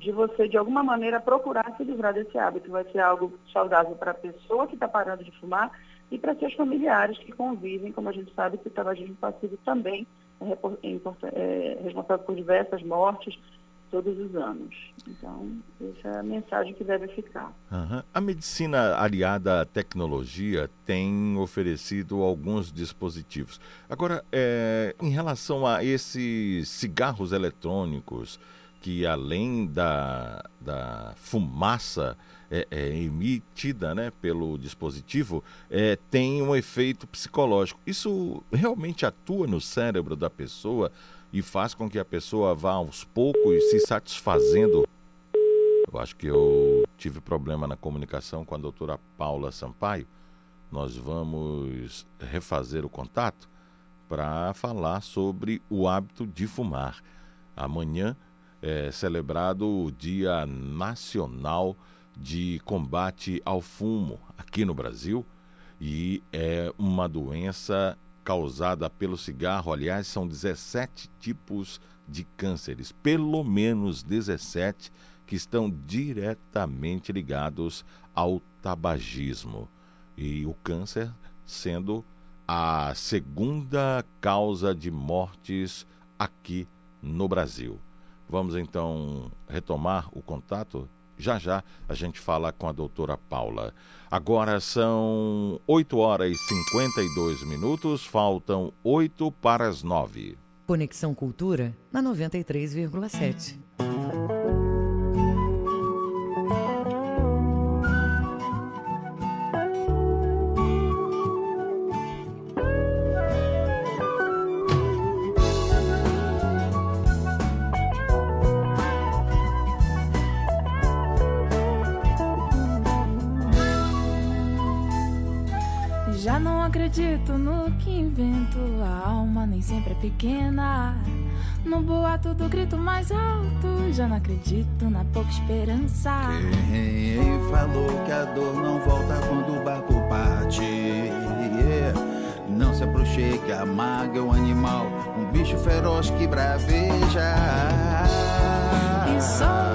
de você, de alguma maneira, procurar se livrar desse hábito. Vai ser algo saudável para a pessoa que está parando de fumar e para seus familiares que convivem, como a gente sabe que o tabagismo passivo também é, é, é responsável por diversas mortes, todos os anos. Então, essa é a mensagem que deve ficar. Uhum. A medicina aliada à tecnologia tem oferecido alguns dispositivos. Agora, é, em relação a esses cigarros eletrônicos, que além da, da fumaça é, é, emitida né, pelo dispositivo, é, tem um efeito psicológico. Isso realmente atua no cérebro da pessoa? e faz com que a pessoa vá aos poucos se satisfazendo. Eu acho que eu tive problema na comunicação com a doutora Paula Sampaio. Nós vamos refazer o contato para falar sobre o hábito de fumar. Amanhã é celebrado o Dia Nacional de Combate ao Fumo aqui no Brasil e é uma doença causada pelo cigarro. Aliás, são 17 tipos de cânceres, pelo menos 17 que estão diretamente ligados ao tabagismo. E o câncer sendo a segunda causa de mortes aqui no Brasil. Vamos então retomar o contato já já a gente fala com a doutora Paula. Agora são 8 horas e 52 minutos, faltam 8 para as 9. Conexão Cultura na 93,7. Acredito no que invento. A alma nem sempre é pequena. No boato do grito mais alto, já não acredito na pouca esperança. Quem falou que a dor não volta quando o barco parte? Yeah. Não se aproxime, a maga é um animal, um bicho feroz que braveja. E solta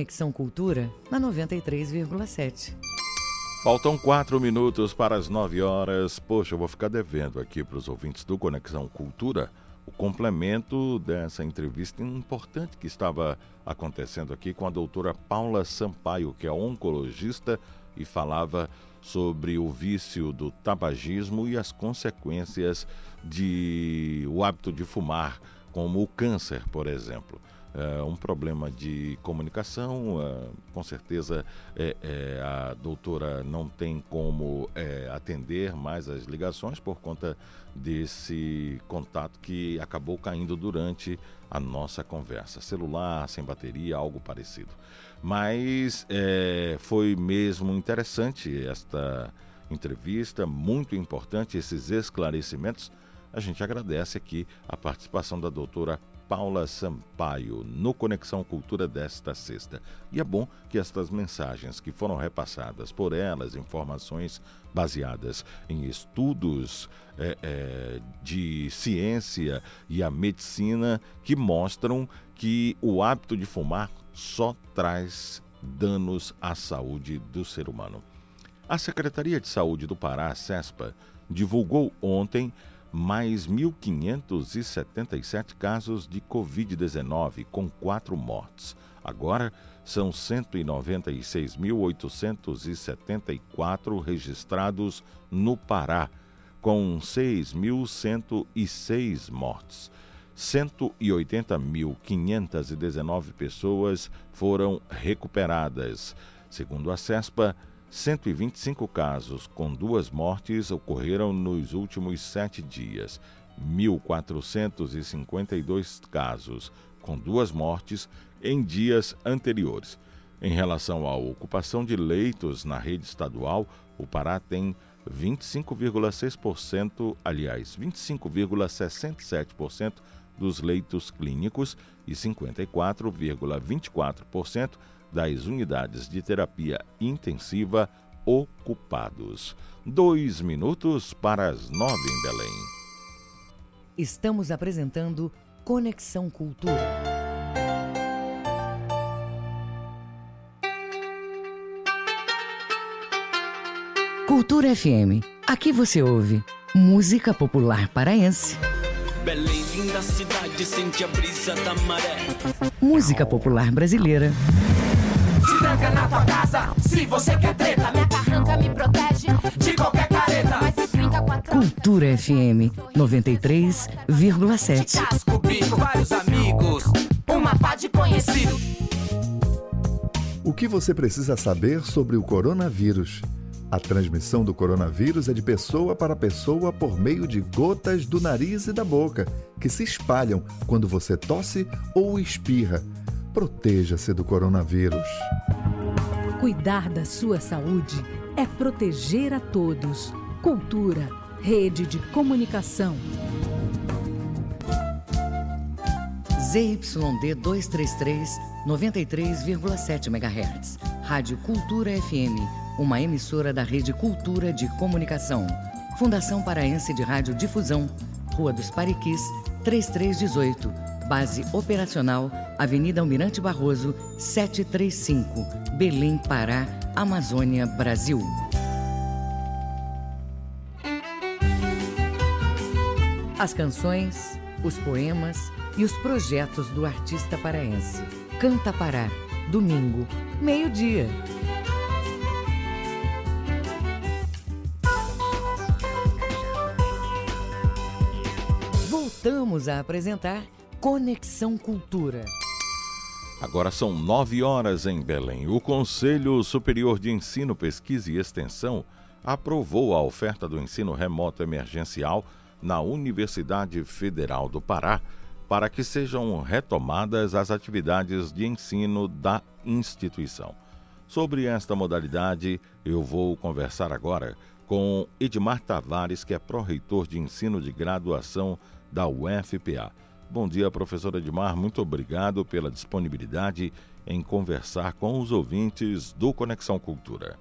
Conexão Cultura na 93,7. Faltam quatro minutos para as nove horas. Poxa, eu vou ficar devendo aqui para os ouvintes do Conexão Cultura o complemento dessa entrevista importante que estava acontecendo aqui com a doutora Paula Sampaio, que é oncologista e falava sobre o vício do tabagismo e as consequências de o hábito de fumar, como o câncer, por exemplo. É um problema de comunicação, é, com certeza é, é, a doutora não tem como é, atender mais as ligações por conta desse contato que acabou caindo durante a nossa conversa. Celular, sem bateria, algo parecido. Mas é, foi mesmo interessante esta entrevista, muito importante esses esclarecimentos. A gente agradece aqui a participação da doutora Paula Sampaio no Conexão Cultura desta sexta. E é bom que estas mensagens que foram repassadas por elas, informações baseadas em estudos é, é, de ciência e a medicina que mostram que o hábito de fumar só traz danos à saúde do ser humano. A Secretaria de Saúde do Pará, a CESPA, divulgou ontem mais 1.577 casos de Covid-19, com quatro mortes. Agora são 196.874 registrados no Pará, com 6.106 mortes. 180.519 pessoas foram recuperadas. Segundo a CESPA, 125 casos com duas mortes ocorreram nos últimos sete dias. 1.452 casos com duas mortes em dias anteriores. Em relação à ocupação de leitos na rede estadual, o Pará tem 25,6%, aliás, 25,67% dos leitos clínicos e 54,24% das unidades de terapia intensiva ocupados. Dois minutos para as nove em Belém. Estamos apresentando Conexão Cultura. Cultura FM. Aqui você ouve música popular paraense. Belém, linda cidade, sente a brisa da maré. Música popular brasileira. Tranca na tua casa, se você quer treta. Minha carranca me protege de qualquer careta. Mas se brinca com a Cultura FM 93,7. Casco, bico, vários amigos, uma pá de conhecido. O que você precisa saber sobre o coronavírus? A transmissão do coronavírus é de pessoa para pessoa por meio de gotas do nariz e da boca, que se espalham quando você tosse ou espirra. Proteja-se do coronavírus. Cuidar da sua saúde é proteger a todos. Cultura, rede de comunicação. ZYD 233, 93,7 MHz. Rádio Cultura FM, uma emissora da Rede Cultura de Comunicação. Fundação Paraense de Rádio Difusão, Rua dos Pariquis, 3318. Base operacional, Avenida Almirante Barroso, 735, Belém, Pará, Amazônia, Brasil. As canções, os poemas e os projetos do artista paraense. Canta Pará, domingo, meio-dia. Voltamos a apresentar Conexão Cultura. Agora são nove horas em Belém. O Conselho Superior de Ensino, Pesquisa e Extensão aprovou a oferta do ensino remoto emergencial na Universidade Federal do Pará para que sejam retomadas as atividades de ensino da instituição. Sobre esta modalidade, eu vou conversar agora com Edmar Tavares, que é pró-reitor de ensino de graduação da UFPA. Bom dia, professor Edmar. Muito obrigado pela disponibilidade em conversar com os ouvintes do Conexão Cultura.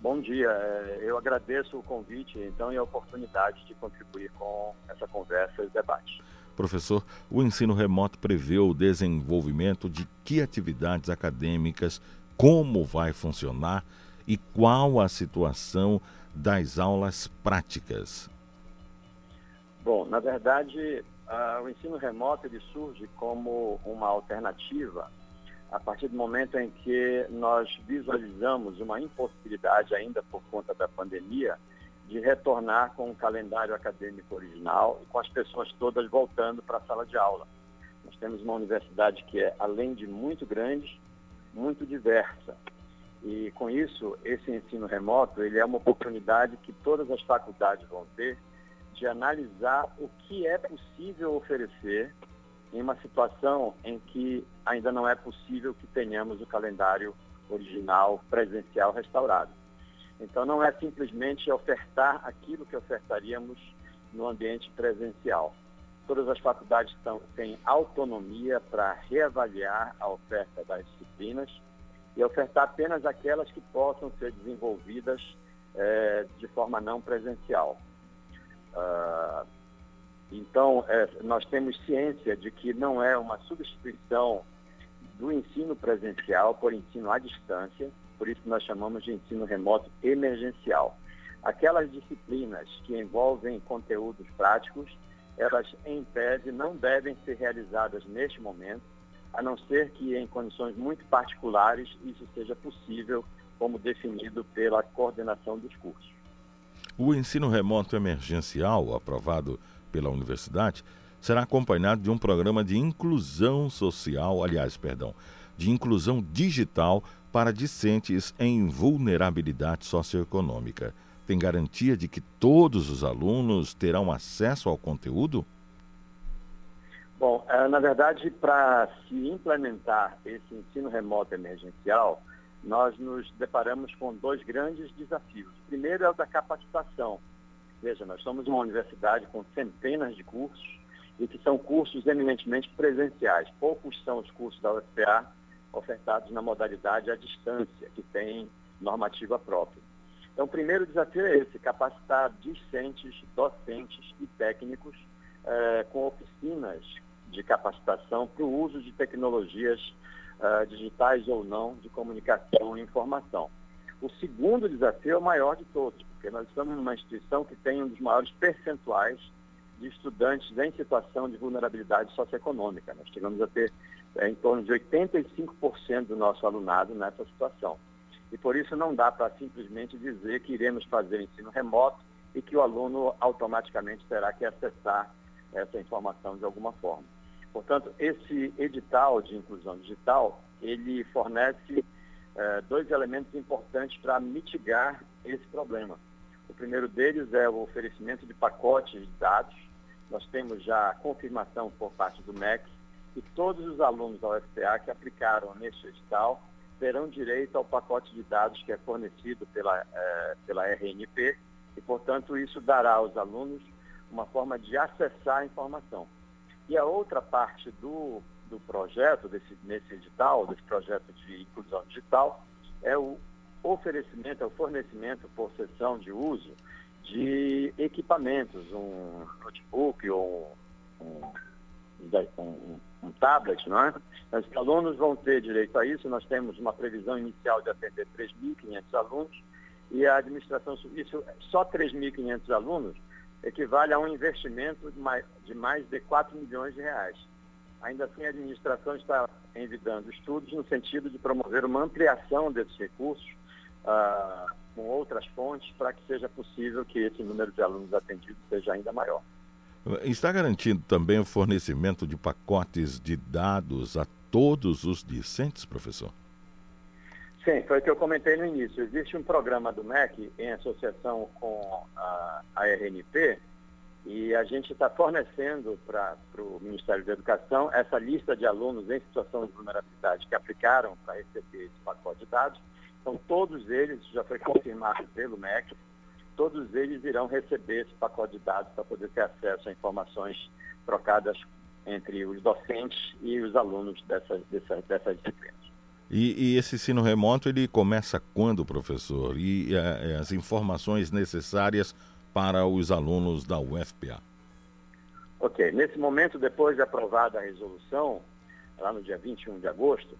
Bom dia, é, eu agradeço o convite então e a oportunidade de contribuir com essa conversa e debate. Professor, o ensino remoto prevê o desenvolvimento de que atividades acadêmicas, como vai funcionar e qual a situação das aulas práticas? Bom, na verdade, uh, o ensino remoto ele surge como uma alternativa a partir do momento em que nós visualizamos uma impossibilidade ainda por conta da pandemia de retornar com o calendário acadêmico original e com as pessoas todas voltando para a sala de aula. Nós temos uma universidade que é, além de muito grande, muito diversa. E com isso, esse ensino remoto, ele é uma oportunidade que todas as faculdades vão ter de analisar o que é possível oferecer em uma situação em que ainda não é possível que tenhamos o calendário original presencial restaurado. Então não é simplesmente ofertar aquilo que ofertaríamos no ambiente presencial. Todas as faculdades tão, têm autonomia para reavaliar a oferta das disciplinas e ofertar apenas aquelas que possam ser desenvolvidas é, de forma não presencial. Uh, então, é, nós temos ciência de que não é uma substituição do ensino presencial por ensino à distância, por isso nós chamamos de ensino remoto emergencial. Aquelas disciplinas que envolvem conteúdos práticos, elas em tese não devem ser realizadas neste momento, a não ser que em condições muito particulares isso seja possível, como definido pela coordenação dos cursos. O ensino remoto emergencial, aprovado pela universidade, será acompanhado de um programa de inclusão social, aliás, perdão, de inclusão digital para discentes em vulnerabilidade socioeconômica. Tem garantia de que todos os alunos terão acesso ao conteúdo? Bom, é, na verdade, para se implementar esse ensino remoto emergencial, nós nos deparamos com dois grandes desafios. O primeiro é o da capacitação. Veja, nós somos uma universidade com centenas de cursos e que são cursos eminentemente presenciais. Poucos são os cursos da UFPA ofertados na modalidade à distância, que tem normativa própria. Então, o primeiro desafio é esse, capacitar discentes, docentes e técnicos eh, com oficinas de capacitação para o uso de tecnologias uh, digitais ou não de comunicação e informação. O segundo desafio é o maior de todos, porque nós estamos numa instituição que tem um dos maiores percentuais de estudantes em situação de vulnerabilidade socioeconômica. Nós chegamos a ter é, em torno de 85% do nosso alunado nessa situação. E por isso não dá para simplesmente dizer que iremos fazer ensino remoto e que o aluno automaticamente terá que acessar essa informação de alguma forma. Portanto, esse edital de inclusão digital, ele fornece eh, dois elementos importantes para mitigar esse problema. O primeiro deles é o oferecimento de pacotes de dados. Nós temos já confirmação por parte do MEC e todos os alunos da UFPA que aplicaram neste edital terão direito ao pacote de dados que é fornecido pela, eh, pela RNP e, portanto, isso dará aos alunos uma forma de acessar a informação. E a outra parte do, do projeto, desse, nesse edital, desse projeto de inclusão digital, é o oferecimento, é o fornecimento por sessão de uso de equipamentos, um notebook ou um, um, um, um tablet, não é? Os alunos vão ter direito a isso, nós temos uma previsão inicial de atender 3.500 alunos e a administração, isso, só 3.500 alunos equivale a um investimento de mais de, mais de 4 milhões de reais. Ainda assim, a administração está envidando estudos no sentido de promover uma ampliação desses recursos ah, com outras fontes para que seja possível que esse número de alunos atendidos seja ainda maior. Está garantindo também o fornecimento de pacotes de dados a todos os discentes, professor? Sim, foi o que eu comentei no início. Existe um programa do MEC em associação com a, a RNP e a gente está fornecendo para o Ministério da Educação essa lista de alunos em situação de vulnerabilidade que aplicaram para receber esse pacote de dados. Então, todos eles, já foi confirmado pelo MEC, todos eles irão receber esse pacote de dados para poder ter acesso a informações trocadas entre os docentes e os alunos dessas, dessas, dessas disciplinas. E, e, esse ensino remoto ele começa quando, professor? E é, as informações necessárias para os alunos da UFPA? Ok, nesse momento, depois de aprovada a resolução, lá no dia 21 de agosto,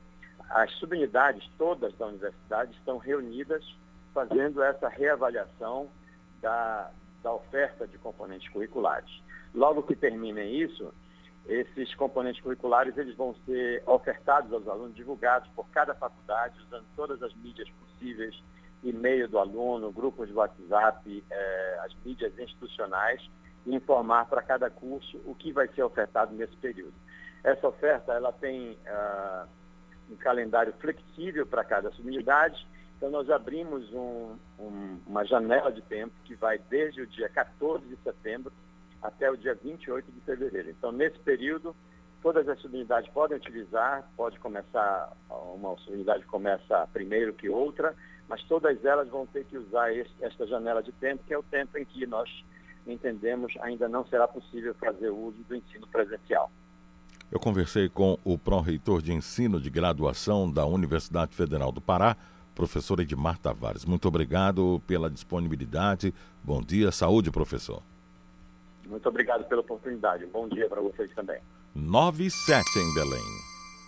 as subunidades todas da universidade estão reunidas fazendo essa reavaliação da, da oferta de componentes curriculares. Logo que terminem isso, esses componentes curriculares eles vão ser ofertados aos alunos, divulgados por cada faculdade, usando todas as mídias possíveis, e-mail do aluno, grupos de WhatsApp, eh, as mídias institucionais, e informar para cada curso o que vai ser ofertado nesse período. Essa oferta ela tem ah, um calendário flexível para cada subunidade, então nós abrimos um, um, uma janela de tempo que vai desde o dia 14 de setembro até o dia 28 de fevereiro. Então, nesse período, todas as subunidades podem utilizar, pode começar, uma subunidade começa primeiro que outra, mas todas elas vão ter que usar esta janela de tempo, que é o tempo em que nós entendemos ainda não será possível fazer uso do ensino presencial. Eu conversei com o pró-reitor de ensino de graduação da Universidade Federal do Pará, professor Edmar Tavares. Muito obrigado pela disponibilidade. Bom dia, saúde, professor. Muito obrigado pela oportunidade. Um bom dia para vocês também. 9 e 7 em Belém.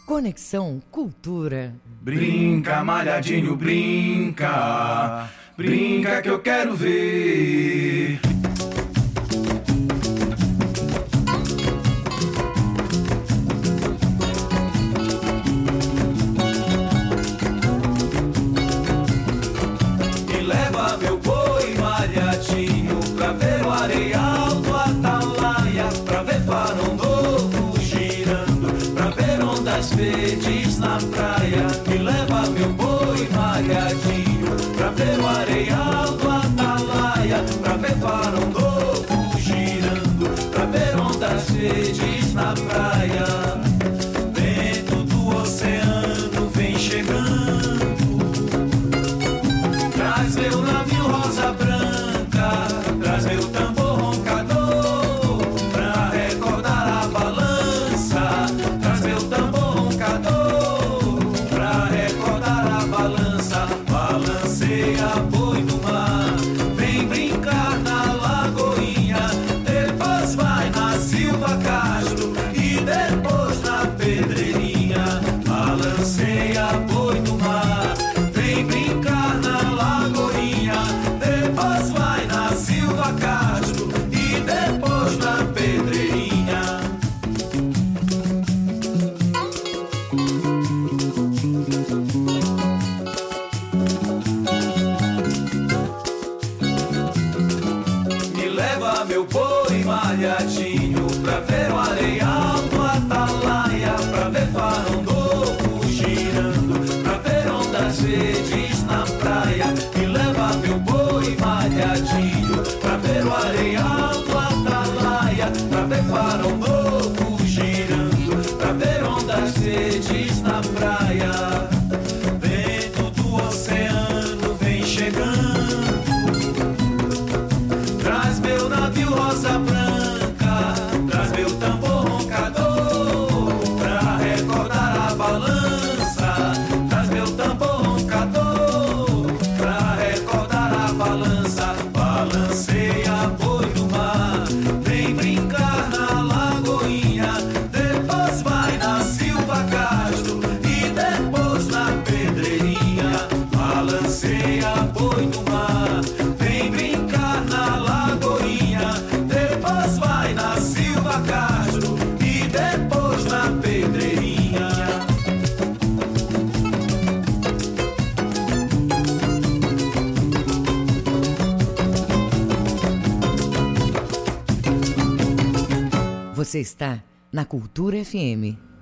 Conexão Cultura. Brinca, malhadinho, brinca. Brinca que eu quero ver. Você está na Cultura FM.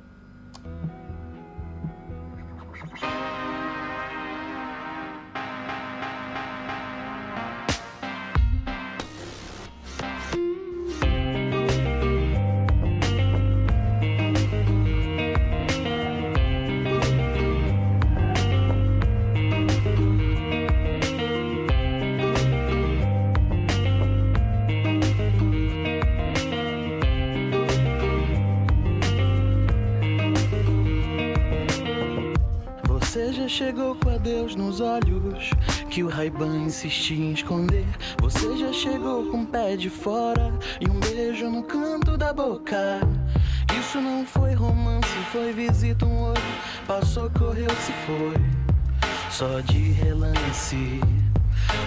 Só de relance,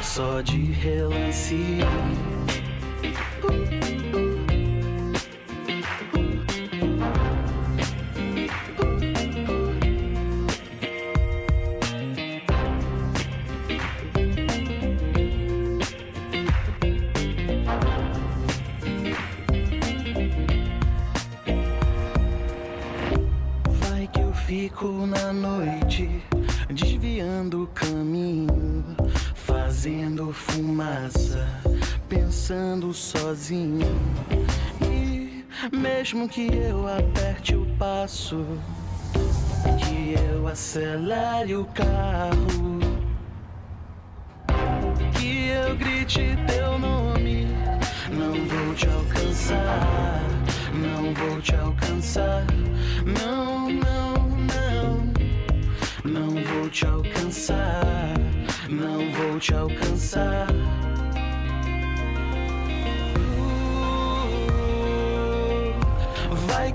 só de relance. Uh. mesmo que eu aperte o passo, que eu acelere o carro, que eu grite teu nome, não vou te alcançar, não vou te alcançar, não, não, não, não vou te alcançar, não vou te alcançar.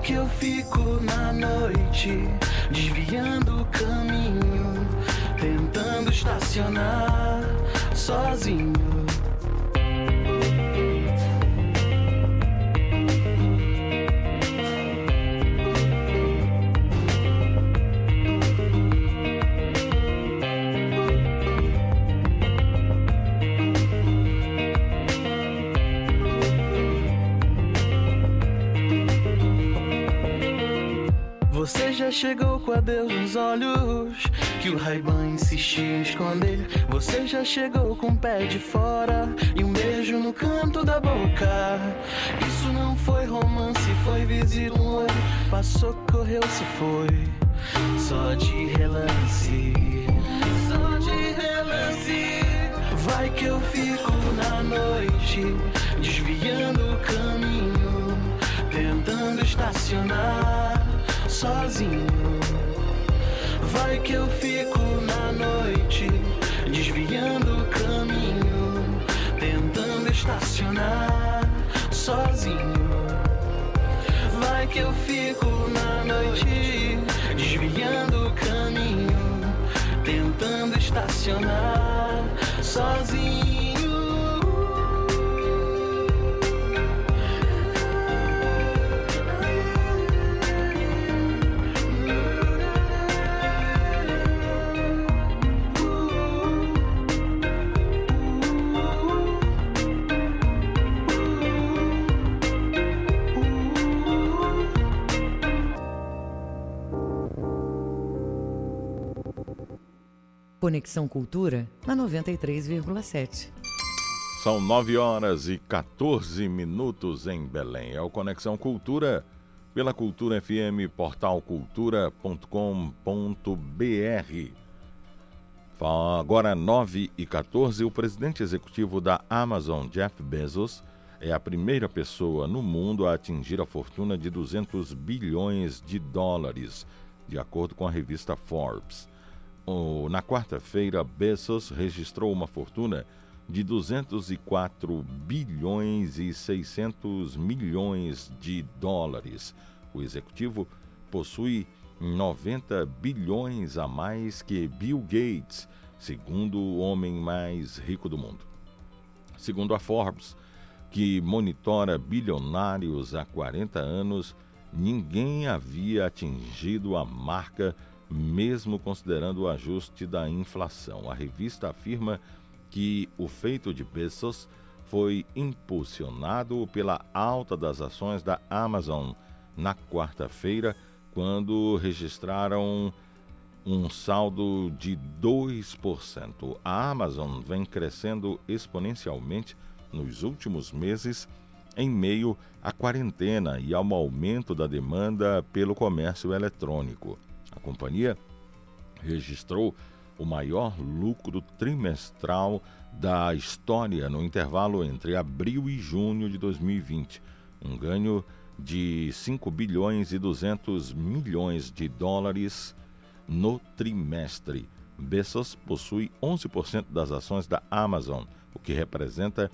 que eu fico na noite, desviando o caminho, tentando estacionar sozinho. Você chegou com a Deus nos olhos que o Raiban insistia em esconder. Você já chegou com o pé de fora e um beijo no canto da boca. Isso não foi romance, foi um olho. Passou, correu, se foi. Só de relance. Só de relance. Vai que eu fico na noite, sozinho. Vai que eu fico na noite, desviando o caminho, tentando estacionar sozinho. Vai que eu fico na noite, desviando o caminho, tentando estacionar sozinho. Conexão Cultura na 93,7. São 9 horas e 14 minutos em Belém. É o Conexão Cultura pela Cultura FM, portal cultura.com.br. Agora 9 e 14, o presidente executivo da Amazon, Jeff Bezos, é a primeira pessoa no mundo a atingir a fortuna de 200 bilhões de dólares, de acordo com a revista Forbes. Na quarta-feira, Bezos registrou uma fortuna de 204 bilhões e 600 milhões de dólares. O executivo possui 90 bilhões a mais que Bill Gates, segundo o homem mais rico do mundo. Segundo a Forbes, que monitora bilionários há 40 anos, ninguém havia atingido a marca mesmo considerando o ajuste da inflação. A revista afirma que o feito de Bezos foi impulsionado pela alta das ações da Amazon na quarta-feira, quando registraram um saldo de 2%. A Amazon vem crescendo exponencialmente nos últimos meses em meio à quarentena e ao aumento da demanda pelo comércio eletrônico. Companhia registrou o maior lucro trimestral da história no intervalo entre abril e junho de 2020, um ganho de 5 bilhões e 200 milhões de dólares no trimestre. Bezos possui 11% das ações da Amazon, o que representa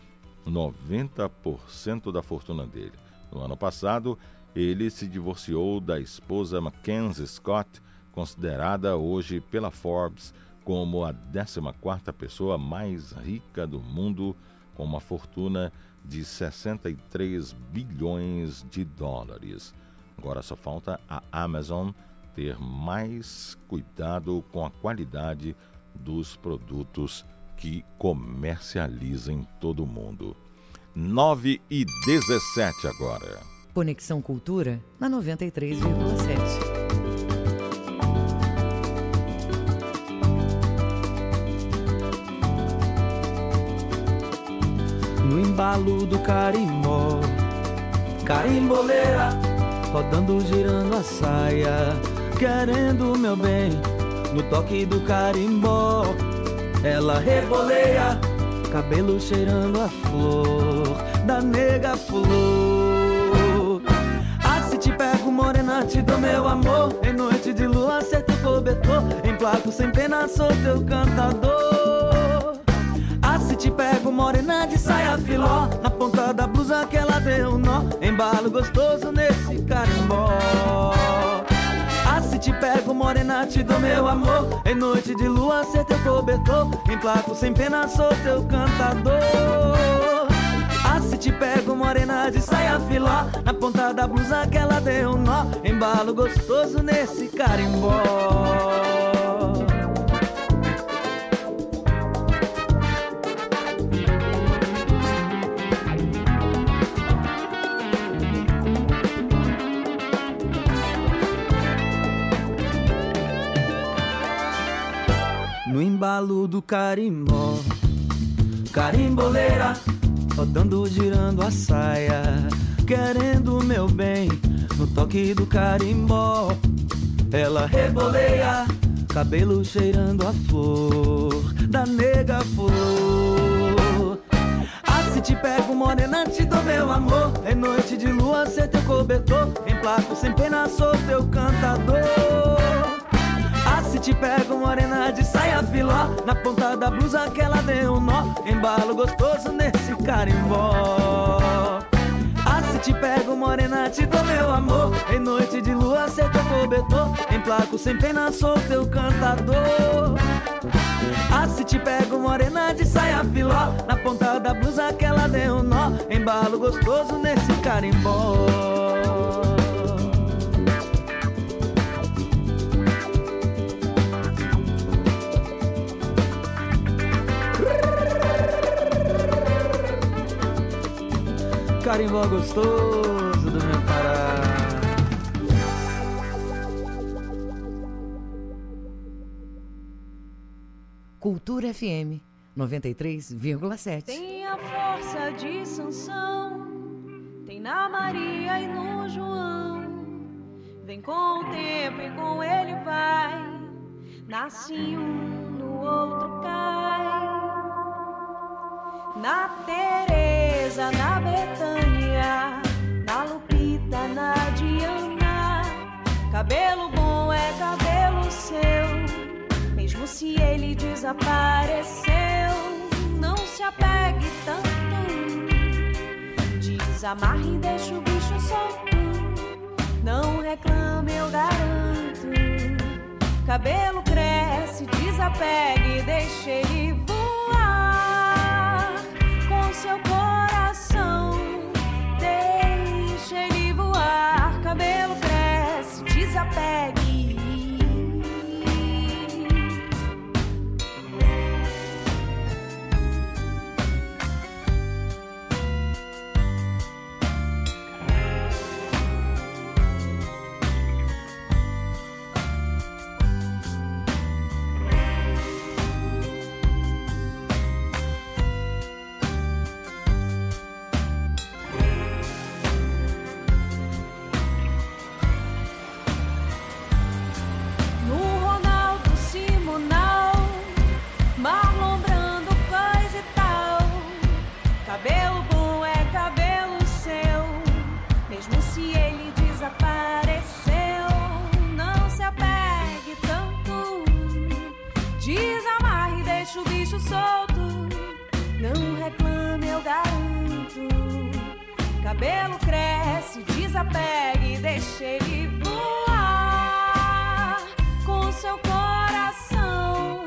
90% da fortuna dele. No ano passado, ele se divorciou da esposa Mackenzie Scott, considerada hoje pela Forbes como a 14ª pessoa mais rica do mundo, com uma fortuna de 63 bilhões de dólares. Agora só falta a Amazon ter mais cuidado com a qualidade dos produtos que comercializa em todo o mundo. 9 e 17 agora. Conexão Cultura na 93,7. Embalo do carimbó. Carimboleira, rodando, girando a saia, querendo meu bem, no toque do carimbó. Ela reboleia, cabelo cheirando a flor da nega flor. Ah, se te pego, morena, te dou meu amor. Em noite de lua, cê teu cobertor. Em plato sem pena, sou teu cantador te pego morena de saia filó. Na ponta da blusa que ela deu nó. Embalo gostoso nesse carimbó. Ah, se te pego morena te dou meu amor. Em noite de lua ser teu cobertor. Em placo sem pena sou teu cantador. Ah, se te pego morena de saia filó. Na ponta da blusa que ela deu nó. Embalo gostoso nesse carimbó toco do carimbó. Carimboleira, rodando, girando a saia, querendo meu bem, no toque do carimbó. Ela reboleia, cabelo cheirando a flor da nega flor. Ah, se te pego morena, te dou meu amor. É noite de lua, ser teu cobertor. Em placo sem pena, sou teu cantador. Se te pego morena de saia filó Na ponta da blusa que ela deu nó. Embalo gostoso nesse carimbó. Ah, se te pego morena te dou meu amor. Em noite de lua cê teu cobertor Em placo sem pena sou teu cantador. Ah, se te pego morena de saia filó Na ponta da blusa que ela deu nó. Embalo gostoso nesse carimbó carimbó gostoso do meu Pará. Cultura FM 93,7. Tem a força de Sansão, tem na Maria e no João. Vem com o tempo e com ele vai. Nasce um, no outro cai. Na Teresa, na Betânia, na Lupita, na Diana. Cabelo bom é cabelo seu, mesmo se ele desapareceu. Não se apegue tanto, desamarre e deixa o bicho solto. Não reclame, eu garanto. Cabelo cresce, desapegue, deixa ele voar seu coração. Deixa ele voar, cabelo cresce, desapegue. Solto. Não reclame, eu garanto. Cabelo cresce, desapegue, deixa ele voar com seu coração.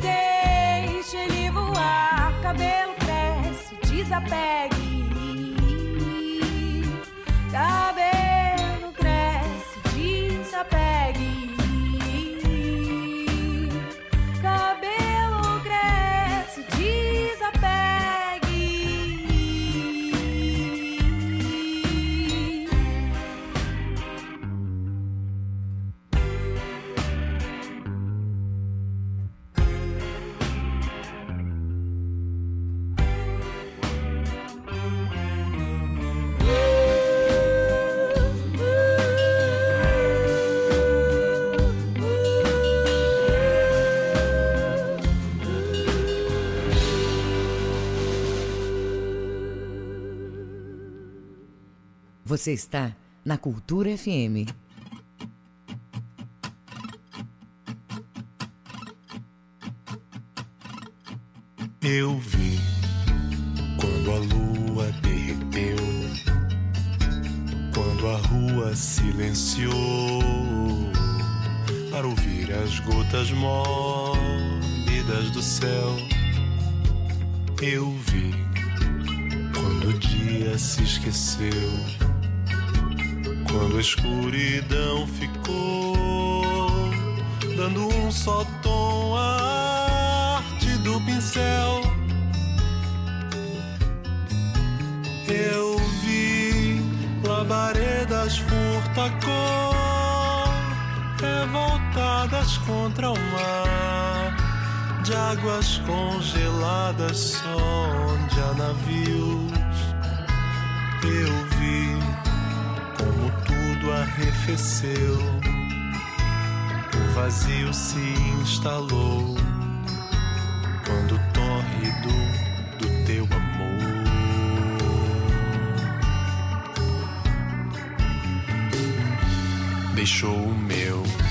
Deixa ele voar, cabelo cresce, desapegue. Cabelo Você está na Cultura FM. Eu vi quando a lua derreteu, quando a rua silenciou para ouvir as gotas mórbidas do céu. Eu vi quando o dia se esqueceu, quando a escuridão ficou, dando um só tom à arte do pincel. Eu vi labaredas furta-cor revoltadas contra o mar, de águas congeladas onde há navios. Eu vi arrefeceu, o vazio se instalou quando tórrido do teu amor deixou o meu.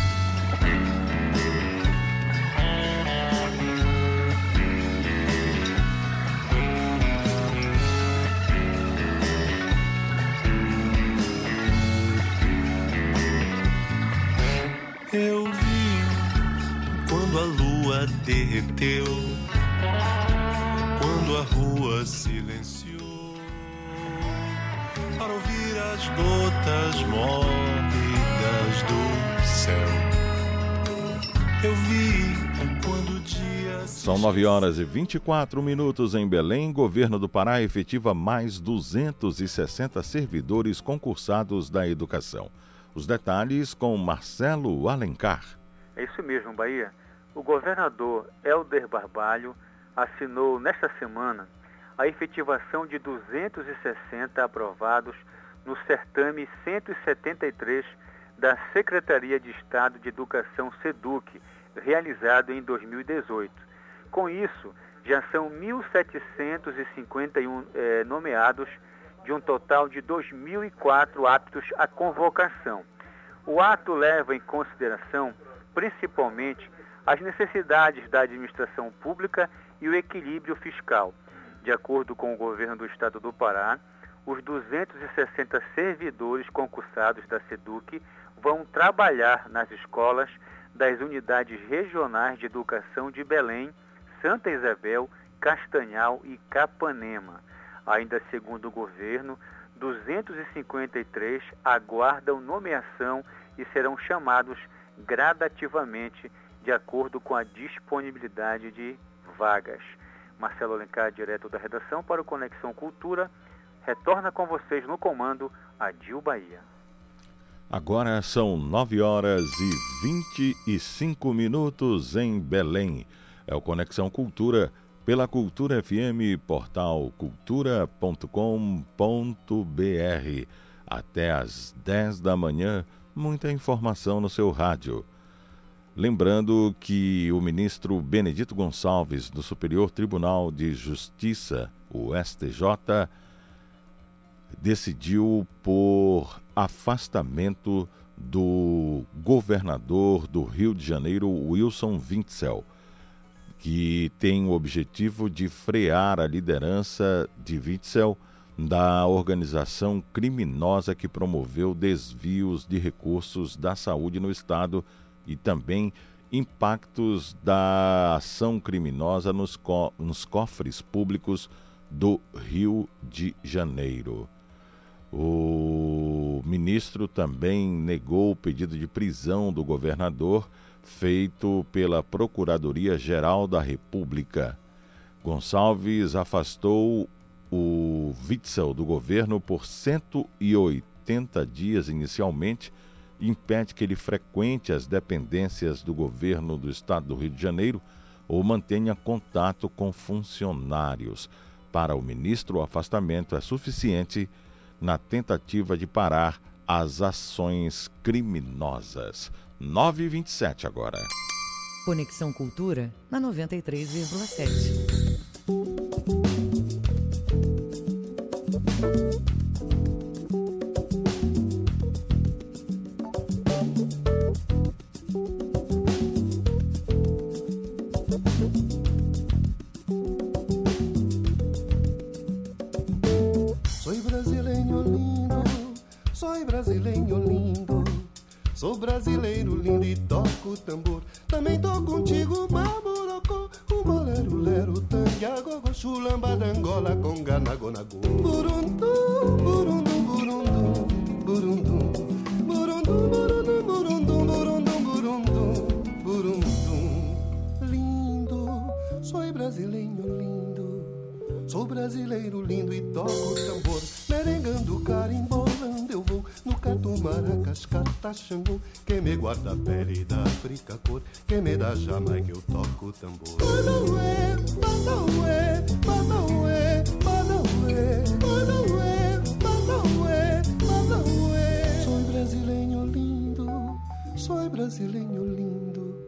9 horas e 24 minutos em Belém. Governo do Pará efetiva mais 260 servidores concursados da educação. Os detalhes com Marcelo Alencar. É isso mesmo, Bahia. O governador Helder Barbalho assinou nesta semana a efetivação de 260 aprovados no certame 173 da Secretaria de Estado de Educação SEDUC, realizado em 2018. Com isso, já são 1.751 eh, nomeados de um total de 2.004 aptos à convocação. O ato leva em consideração, principalmente, as necessidades da administração pública e o equilíbrio fiscal. De acordo com o governo do estado do Pará, os 260 servidores concursados da SEDUC vão trabalhar nas escolas das unidades regionais de educação de Belém, Santa Isabel, Castanhal e Capanema. Ainda segundo o governo, 253 aguardam nomeação e serão chamados gradativamente de acordo com a disponibilidade de vagas. Marcelo Alencar, direto da redação para o Conexão Cultura, retorna com vocês no comando a Dil Bahia. Agora são 9 horas e 25 minutos em Belém. É o Conexão Cultura pela Cultura FM, portal cultura.com.br. Até às 10 da manhã, muita informação no seu rádio. Lembrando que o ministro Benedito Gonçalves, do Superior Tribunal de Justiça, o STJ, decidiu por afastamento do governador do Rio de Janeiro, Wilson Witzel, que tem o objetivo de frear a liderança de Witzel da organização criminosa que promoveu desvios de recursos da saúde no estado e também impactos da ação criminosa nos, co nos cofres públicos do Rio de Janeiro. O ministro também negou o pedido de prisão do governador feito pela Procuradoria-Geral da República. Gonçalves afastou o Witzel do governo por 180 dias inicialmente e impede que ele frequente as dependências do governo do estado do Rio de Janeiro ou mantenha contato com funcionários. Para o ministro, o afastamento é suficiente na tentativa de parar as ações criminosas. 9h27 agora. Conexão Cultura na 93,7. Soy brasileño lindo, soy brasileño lindo. Sou brasileiro lindo e toco tambor. Também tô contigo, baburocô. O bolero, lero, tangue, agogô, chulamba, dangola, conga, nagonago. Burundum, burundum, burundum, burundum. Burundum, burundum, burundum, burundum, burundum, burundum. Lindo, sou brasileiro lindo. Sou brasileiro lindo e toco tambor. Merengando, vou no catu maraca, das cartas Xangô, quem me guarda a pele da África cor, quem me dá Jamaica eu toco o tambor. Manauê, Manauê, Manauê, Manauê, Manauê, Manauê, Manauê. Sou brasileiro lindo, sou brasileiro lindo,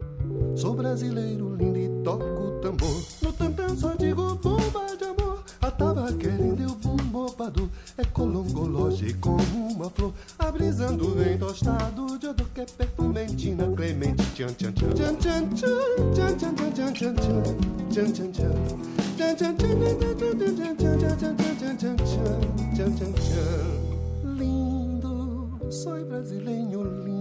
sou brasileiro lindo e toco o tambor. No tantã só digo bomba de amor, a tava querendo embobado é colongologe com uma flor. Abrisando vento tostado de odor que é perfumentina, clemente, tchan tchan tchan. Tchan tchan tchan, tchan tchan tchan, tchan tchan tchan, tchan tchan tchan. Lindo, soy brasileiro lindo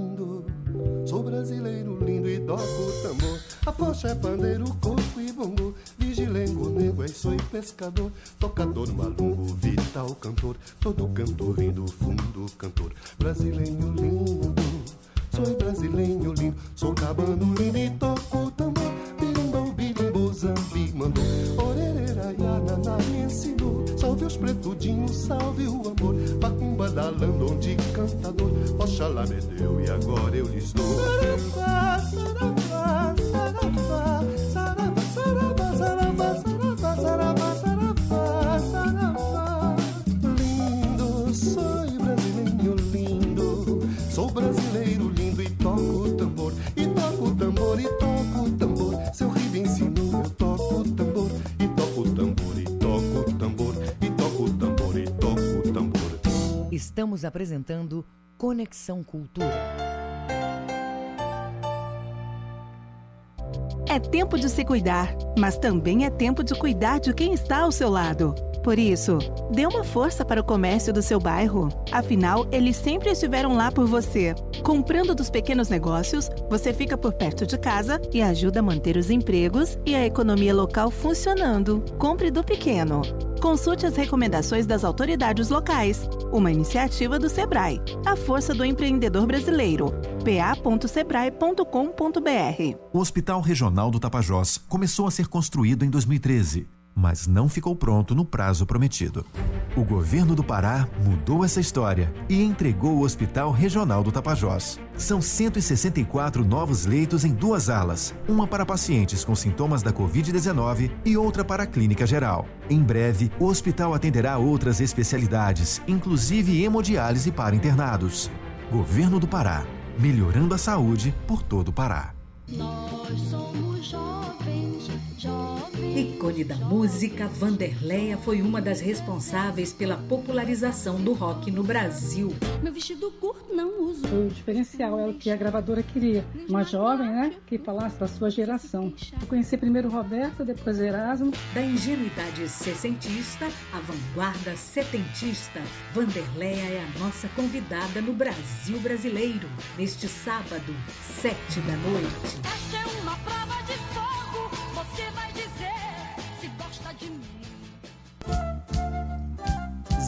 sou brasileiro lindo e toco tambor. A focha é pandeiro, coco e bongo, vigilengo, nego, é sou pescador, tocador, malungo, vital, cantor, todo cantor lindo, fundo cantor, brasileiro lindo, sou brasileiro lindo, sou cabano lindo e toco tambor, birimbo, birimbo, zambi, mandou, orerera, yanana, me ensinou, salve os pretudinhos, salve o amor, macumba da landonde, cantador, oxalá me deu e agora eu lhes dou. Estamos apresentando Conexão Cultura. É tempo de se cuidar, mas também é tempo de cuidar de quem está ao seu lado. Por isso, dê uma força para o comércio do seu bairro. Afinal, eles sempre estiveram lá por você. Comprando dos pequenos negócios, você fica por perto de casa e ajuda a manter os empregos e a economia local funcionando. Compre do pequeno. Consulte as recomendações das autoridades locais. Uma iniciativa do Sebrae. A força do empreendedor brasileiro. pa.sebrae.com.br. O Hospital Regional do Tapajós começou a ser construído em 2013, mas não ficou pronto no prazo prometido. O governo do Pará mudou essa história e entregou o Hospital Regional do Tapajós. São 164 novos leitos em duas alas, uma para pacientes com sintomas da Covid-19 e outra para a clínica geral. Em breve, o hospital atenderá outras especialidades, inclusive hemodiálise para internados. Governo do Pará, melhorando a saúde por todo o Pará. Nós somos jovens, jovens. Ícone da música, Vanderleia foi uma das responsáveis pela popularização do rock no Brasil. Meu vestido curto não uso. Foi o diferencial, é o que a gravadora queria. Uma jovem, né, que falasse da sua geração. Eu conheci primeiro Roberto, depois Erasmo. Da ingenuidade sessentista à vanguarda setentista, Vanderleia é a nossa convidada no Brasil brasileiro, neste sábado, sete da noite. Esta é uma prova de fogo.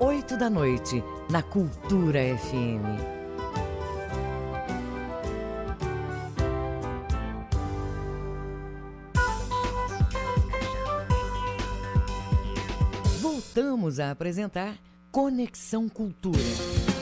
oito da noite, na Cultura FM. Voltamos a apresentar Conexão Cultura.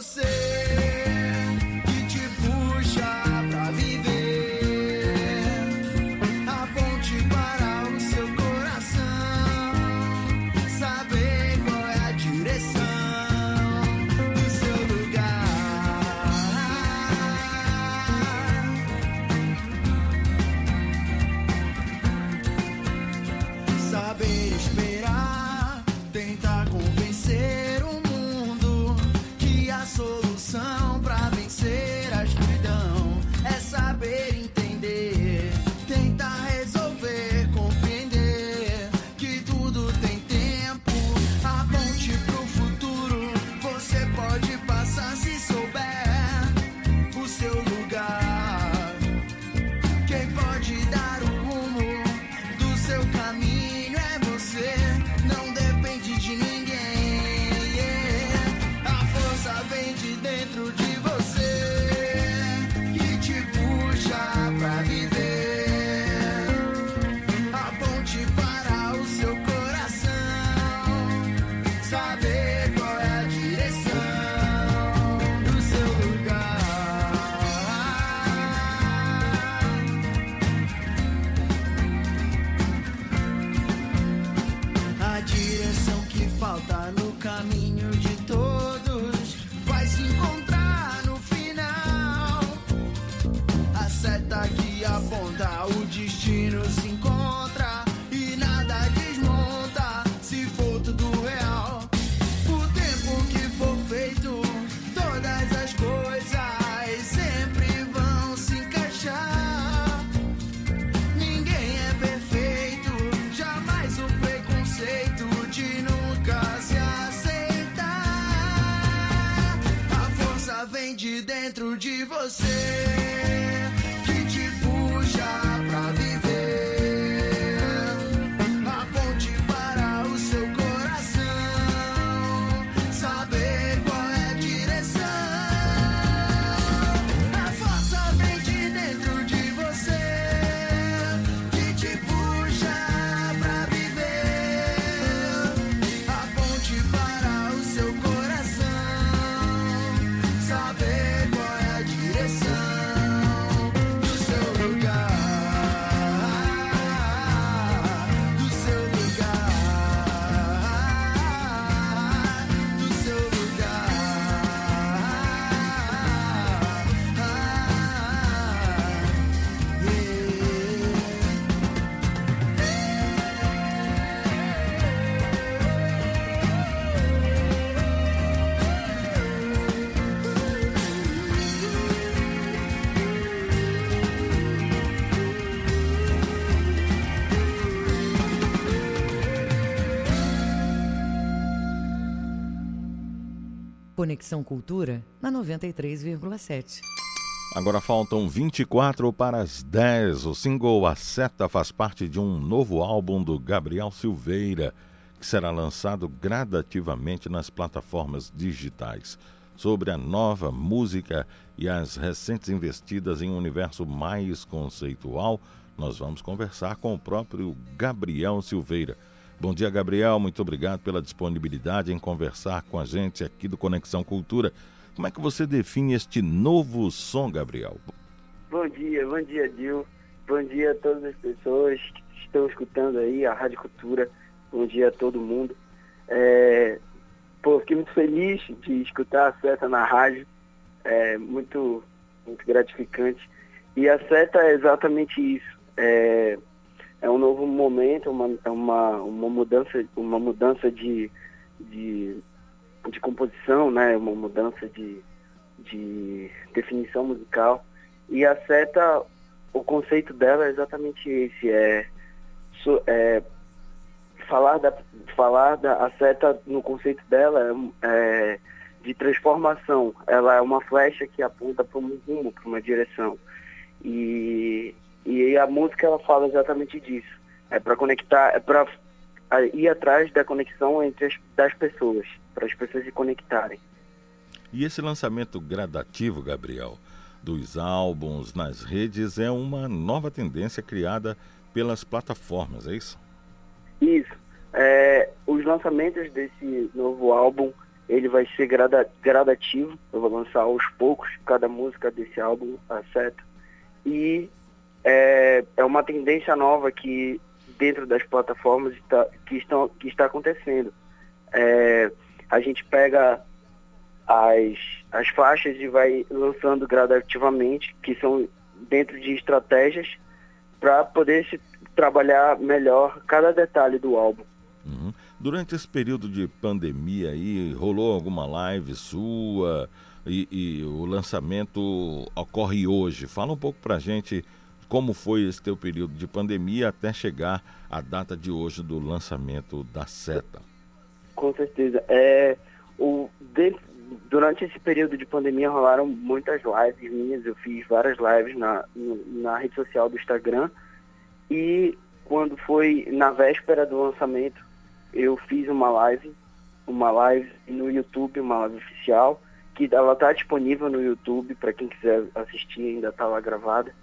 Você dentro de você, Conexão Cultura na 93,7. Agora faltam 24 para as 10. O single A Seta faz parte de um novo álbum do Gabriel Silveira, que será lançado gradativamente nas plataformas digitais. Sobre a nova música e as recentes investidas em um universo mais conceitual, nós vamos conversar com o próprio Gabriel Silveira. Bom dia, Gabriel. Muito obrigado pela disponibilidade em conversar com a gente aqui do Conexão Cultura. Como é que você define este novo som, Gabriel? Bom dia, bom dia, Dil. Bom dia a todas as pessoas que estão escutando aí a Rádio Cultura. Bom dia a todo mundo. É, pô, fiquei muito feliz de escutar a Seta na rádio. É muito, muito gratificante. E a Seta é exatamente isso. É, é um novo momento, uma, é uma, uma mudança, uma mudança de, de, de composição, né? Uma mudança de, de definição musical. E a seta, o conceito dela é exatamente esse, é, é falar da falar da a seta no conceito dela é, é de transformação. Ela é uma flecha que aponta para um rumo, para uma direção. E, e a música ela fala exatamente disso. É para conectar, é para ir atrás da conexão entre as das pessoas, para as pessoas se conectarem. E esse lançamento gradativo, Gabriel, dos álbuns nas redes é uma nova tendência criada pelas plataformas, é isso? Isso. É, os lançamentos desse novo álbum, ele vai ser grada, gradativo. Eu vou lançar aos poucos cada música desse álbum, tá certo? E é, é uma tendência nova que dentro das plataformas está, que, estão, que está acontecendo. É, a gente pega as, as faixas e vai lançando gradativamente, que são dentro de estratégias para poder se trabalhar melhor cada detalhe do álbum. Uhum. Durante esse período de pandemia aí, rolou alguma live sua e, e o lançamento ocorre hoje. Fala um pouco pra gente como foi esse teu período de pandemia até chegar a data de hoje do lançamento da Seta. Com certeza. É, o, de- durante esse período de pandemia rolaram muitas lives minhas, eu fiz várias lives na, na rede social do Instagram e quando foi na véspera do lançamento, eu fiz uma live, uma live no YouTube, uma live oficial, que ela está disponível no YouTube para quem quiser assistir, ainda está lá gravada.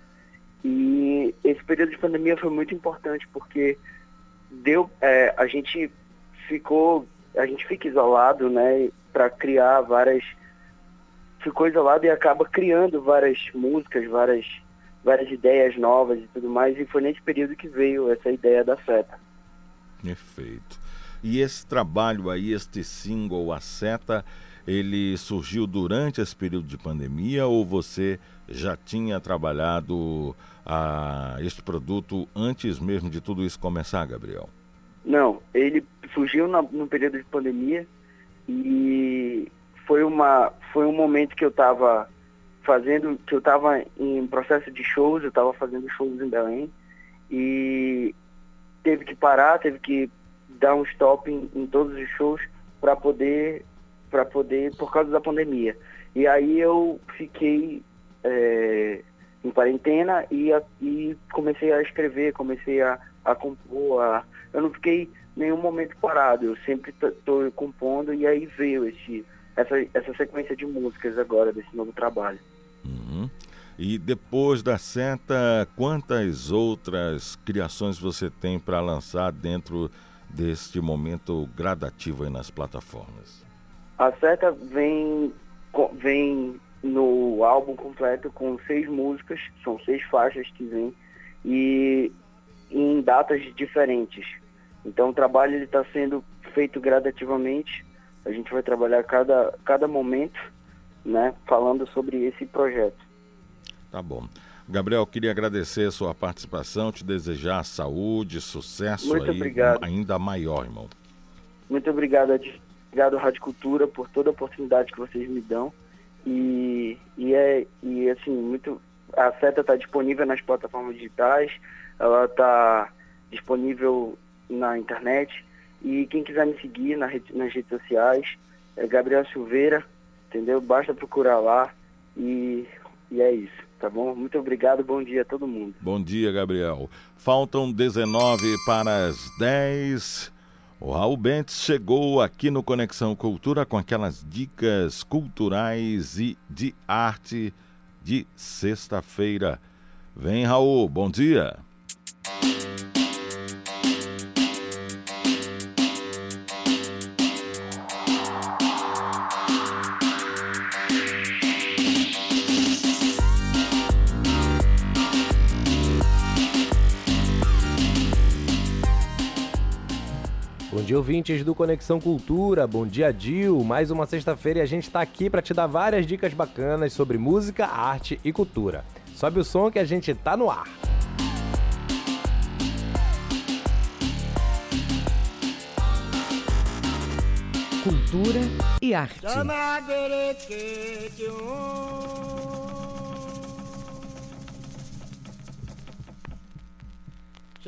E esse período de pandemia foi muito importante porque deu, é, a gente ficou, a gente fica isolado, né, para criar várias, ficou isolado e acaba criando várias músicas, várias, várias ideias novas e tudo mais. E foi nesse período que veio essa ideia da seta. Perfeito. E esse trabalho aí, este single, A Seta, ele surgiu durante esse período de pandemia ou você já tinha trabalhado ah, este produto antes mesmo de tudo isso começar, Gabriel? Não, ele surgiu na, no período de pandemia e foi uma foi um momento que eu estava fazendo que eu estava em processo de shows, eu estava fazendo shows em Belém e teve que parar, teve que dar um stop em, em todos os shows para poder para poder por causa da pandemia. E aí eu fiquei é, em quarentena e, a, e comecei a escrever, comecei a, a compor. A, eu não fiquei nenhum momento parado, eu sempre estou compondo e aí veio esse, essa, essa sequência de músicas agora desse novo trabalho. Uhum. E depois da seta, quantas outras criações você tem para lançar dentro deste momento gradativo nas plataformas? A seta vem, vem no álbum completo com seis músicas, são seis faixas que vem, e em datas diferentes. Então o trabalho está sendo feito gradativamente, a gente vai trabalhar cada, cada momento, né, falando sobre esse projeto. Tá bom. Gabriel, queria agradecer a sua participação, te desejar saúde, sucesso Muito aí, obrigado. ainda maior, irmão. Muito obrigado, Ed. obrigado Rádio Cultura por toda a oportunidade que vocês me dão. E, e é e assim, muito a seta está disponível nas plataformas digitais, ela está disponível na internet. E quem quiser me seguir na rede, nas redes sociais é Gabriel Silveira, entendeu? Basta procurar lá e, e é isso, tá bom? Muito obrigado, bom dia a todo mundo. Bom dia, Gabriel. Faltam 19 para as 10. O Raul Bentes chegou aqui no Conexão Cultura com aquelas dicas culturais e de arte de sexta-feira. Vem, Raul, bom dia. Dia, ouvintes do Conexão Cultura. Bom dia, Dil. Mais uma sexta-feira e a gente está aqui para te dar várias dicas bacanas sobre música, arte e cultura. Sobe o som que a gente tá no ar. Cultura e arte.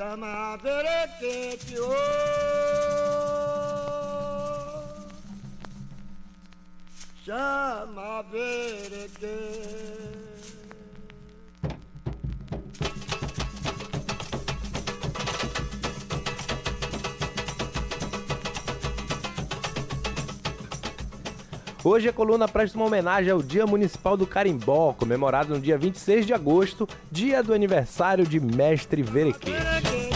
Chama verequete, ô! Chama verequete Hoje a coluna presta uma homenagem ao Dia Municipal do Carimbó, comemorado no dia 26 de agosto, dia do aniversário de Mestre Verequê.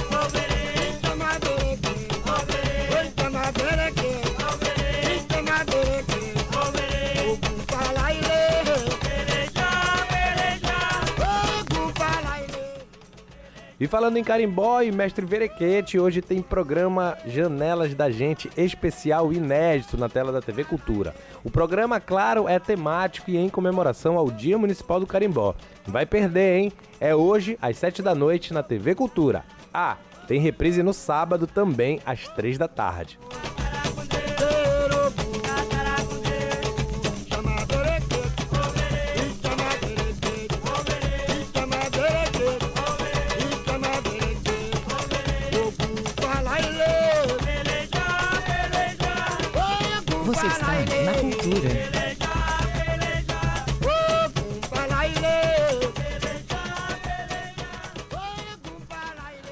E falando em carimbó e mestre Verequete, hoje tem programa Janelas da Gente especial inédito na tela da TV Cultura. O programa, claro, é temático e em comemoração ao Dia Municipal do Carimbó. Não vai perder, hein? É hoje, às 7 da noite, na TV Cultura. Ah, tem reprise no sábado também, às 3 da tarde.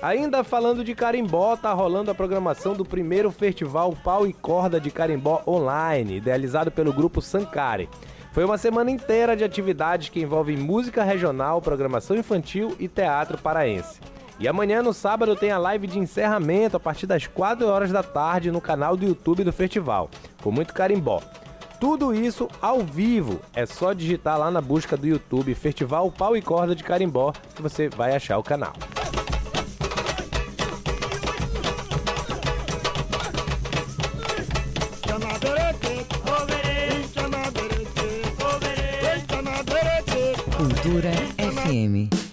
Ainda falando de carimbó, tá rolando a programação do primeiro festival Pau e Corda de Carimbó Online, idealizado pelo grupo Sankari. Foi uma semana inteira de atividades que envolvem música regional, programação infantil e teatro paraense. E amanhã, no sábado, tem a live de encerramento a partir das 4 horas da tarde no canal do YouTube do festival, com muito carimbó. Tudo isso ao vivo. É só digitar lá na busca do YouTube Festival Pau e Corda de Carimbó que você vai achar o canal. Cultura FM.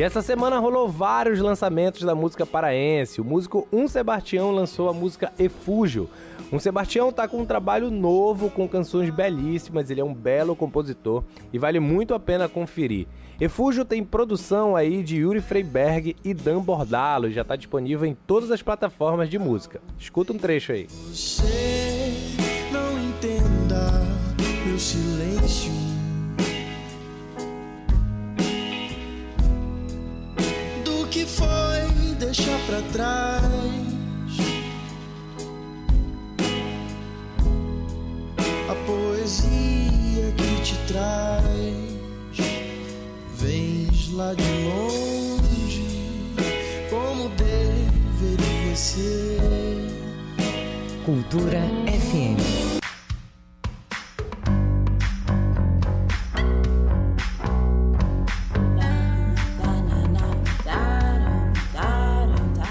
E essa semana rolou vários lançamentos da música paraense. O músico Um Sebastião lançou a música Efúgio. Um Sebastião tá com um trabalho novo, com canções belíssimas, ele é um belo compositor e vale muito a pena conferir. Efúgio tem produção aí de Yuri Freiberg e Dan Bordalo e já tá disponível em todas as plataformas de música. Escuta um trecho aí. Você não entenda meu silêncio. Que foi deixar pra trás. A poesia que te traz. Vens lá de longe, como deveria ser. Cultura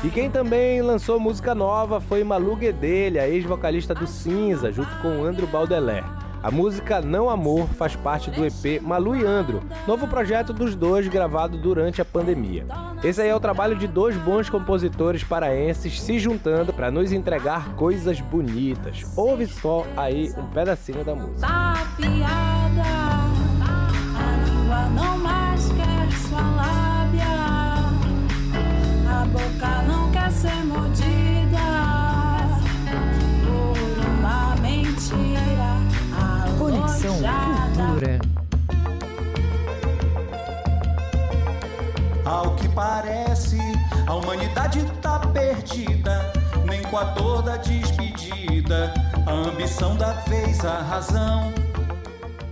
E quem também lançou música nova foi Malu Guedelha, ex-vocalista do Cinza, junto com Andro Baldeler. A música Não Amor faz parte do EP Malu e Andro, novo projeto dos dois gravado durante a pandemia. Esse aí é o trabalho de dois bons compositores paraenses se juntando para nos entregar coisas bonitas. Ouve só aí um pedacinho da música. Tá afiada, a língua não mais quer a boca não quer ser mordida por uma mentira Conexão. Cultura. Ao que parece, a humanidade tá perdida. Nem com a dor da despedida, a ambição da vez, a razão.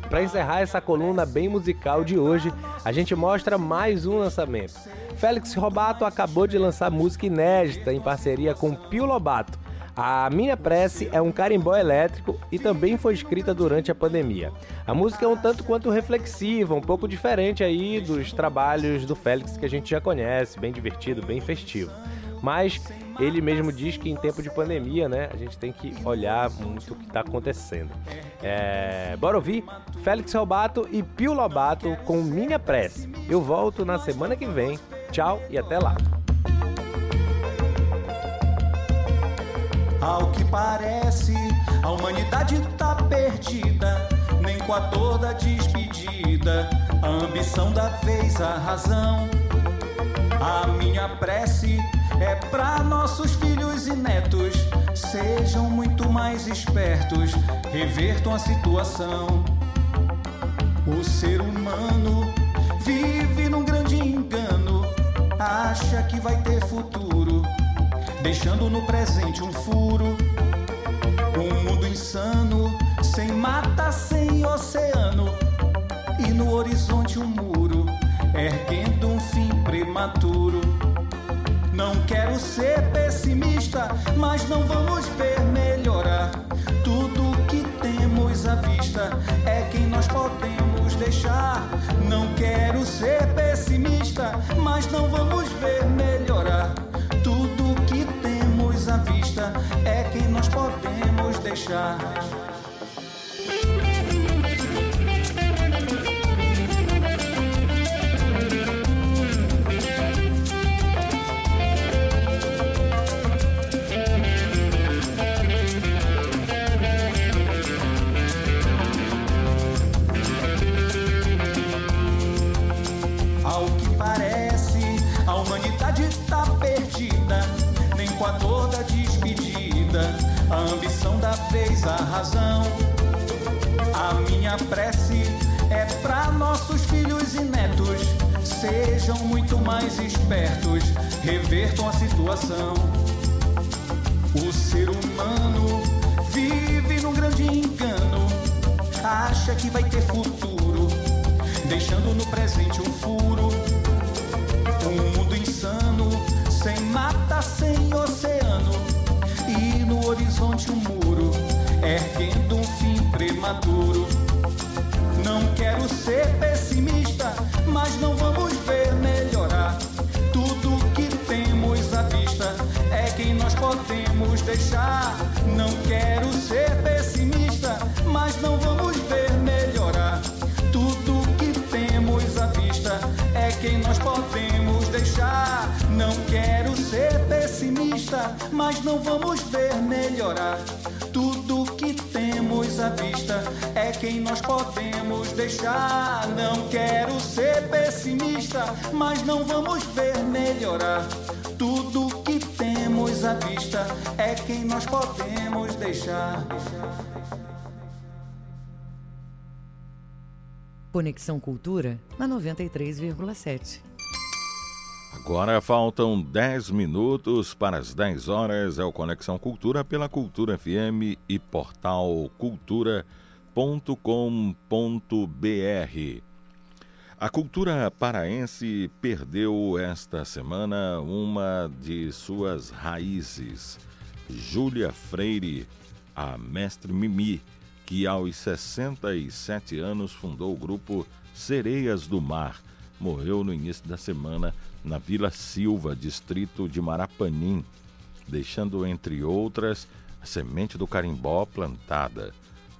Para encerrar essa coluna bem musical de hoje, a gente mostra mais um lançamento. Félix Robato acabou de lançar música inédita em parceria com Pio Lobato. A Minha Prece é um carimbó elétrico e também foi escrita durante a pandemia. A música é um tanto quanto reflexiva, um pouco diferente aí dos trabalhos do Félix que a gente já conhece, bem divertido, bem festivo. Mas ele mesmo diz que em tempo de pandemia, né, a gente tem que olhar muito o que está acontecendo. É, bora ouvir Félix Robato e Pio Lobato com Minha Prece. Eu volto na semana que vem. Tchau e até lá. Ao que parece, a humanidade tá perdida. Nem com a dor da despedida, a ambição da vez, a razão. A minha prece é pra nossos filhos e netos. Sejam muito mais espertos, revertam a situação. O ser humano vive acha que vai ter futuro, deixando no presente um furo. Um mundo insano, sem mata, sem oceano, e no horizonte um muro, erguendo um fim prematuro. Não quero ser pessimista, mas não vamos ver melhorar. Tudo que temos à vista é quem nós podemos deixar. Não quero ser pessimista, mas não vamos ver melhorar. Tudo que temos à vista é quem nós podemos deixar. A dor da despedida, a ambição da vez, a razão. A minha prece é pra nossos filhos e netos. Sejam muito mais espertos, revertam a situação. O ser humano vive num grande engano, acha que vai ter futuro, deixando no presente um Não quero ser pessimista, mas não vamos ver melhorar. Tudo que temos à vista é quem nós podemos deixar. Não quero ser pessimista, mas não vamos ver melhorar. Tudo que temos à vista é quem nós podemos deixar. Não quero ser pessimista, mas não vamos ver melhorar. À vista é quem nós podemos deixar. Não quero ser pessimista, mas não vamos ver melhorar. Tudo que temos à vista é quem nós podemos deixar. Conexão Cultura na 93,7. Agora faltam 10 minutos para as 10 horas. É o Conexão Cultura pela Cultura FM e portal cultura.com.br. A cultura paraense perdeu esta semana uma de suas raízes. Júlia Freire, a mestre Mimi, que aos 67 anos fundou o grupo Sereias do Mar, morreu no início da semana na Vila Silva, distrito de Marapanim, deixando, entre outras, a semente do carimbó plantada.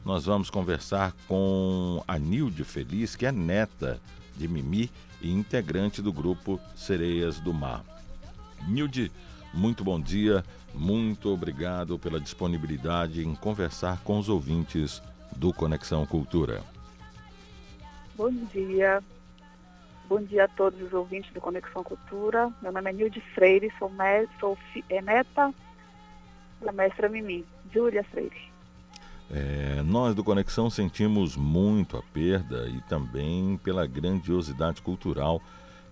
Nós vamos conversar com a Nilde Feliz, que é neta de Mimi e integrante do grupo Sereias do Mar. Nilde, muito bom dia, muito obrigado pela disponibilidade em conversar com os ouvintes do Conexão Cultura. Bom dia. Bom dia a todos os ouvintes do Conexão Cultura. Meu nome é Nilde Freire, sou, me, sou é neta da mestra Mimi, Júlia Freire. É, nós do Conexão sentimos muito a perda e também pela grandiosidade cultural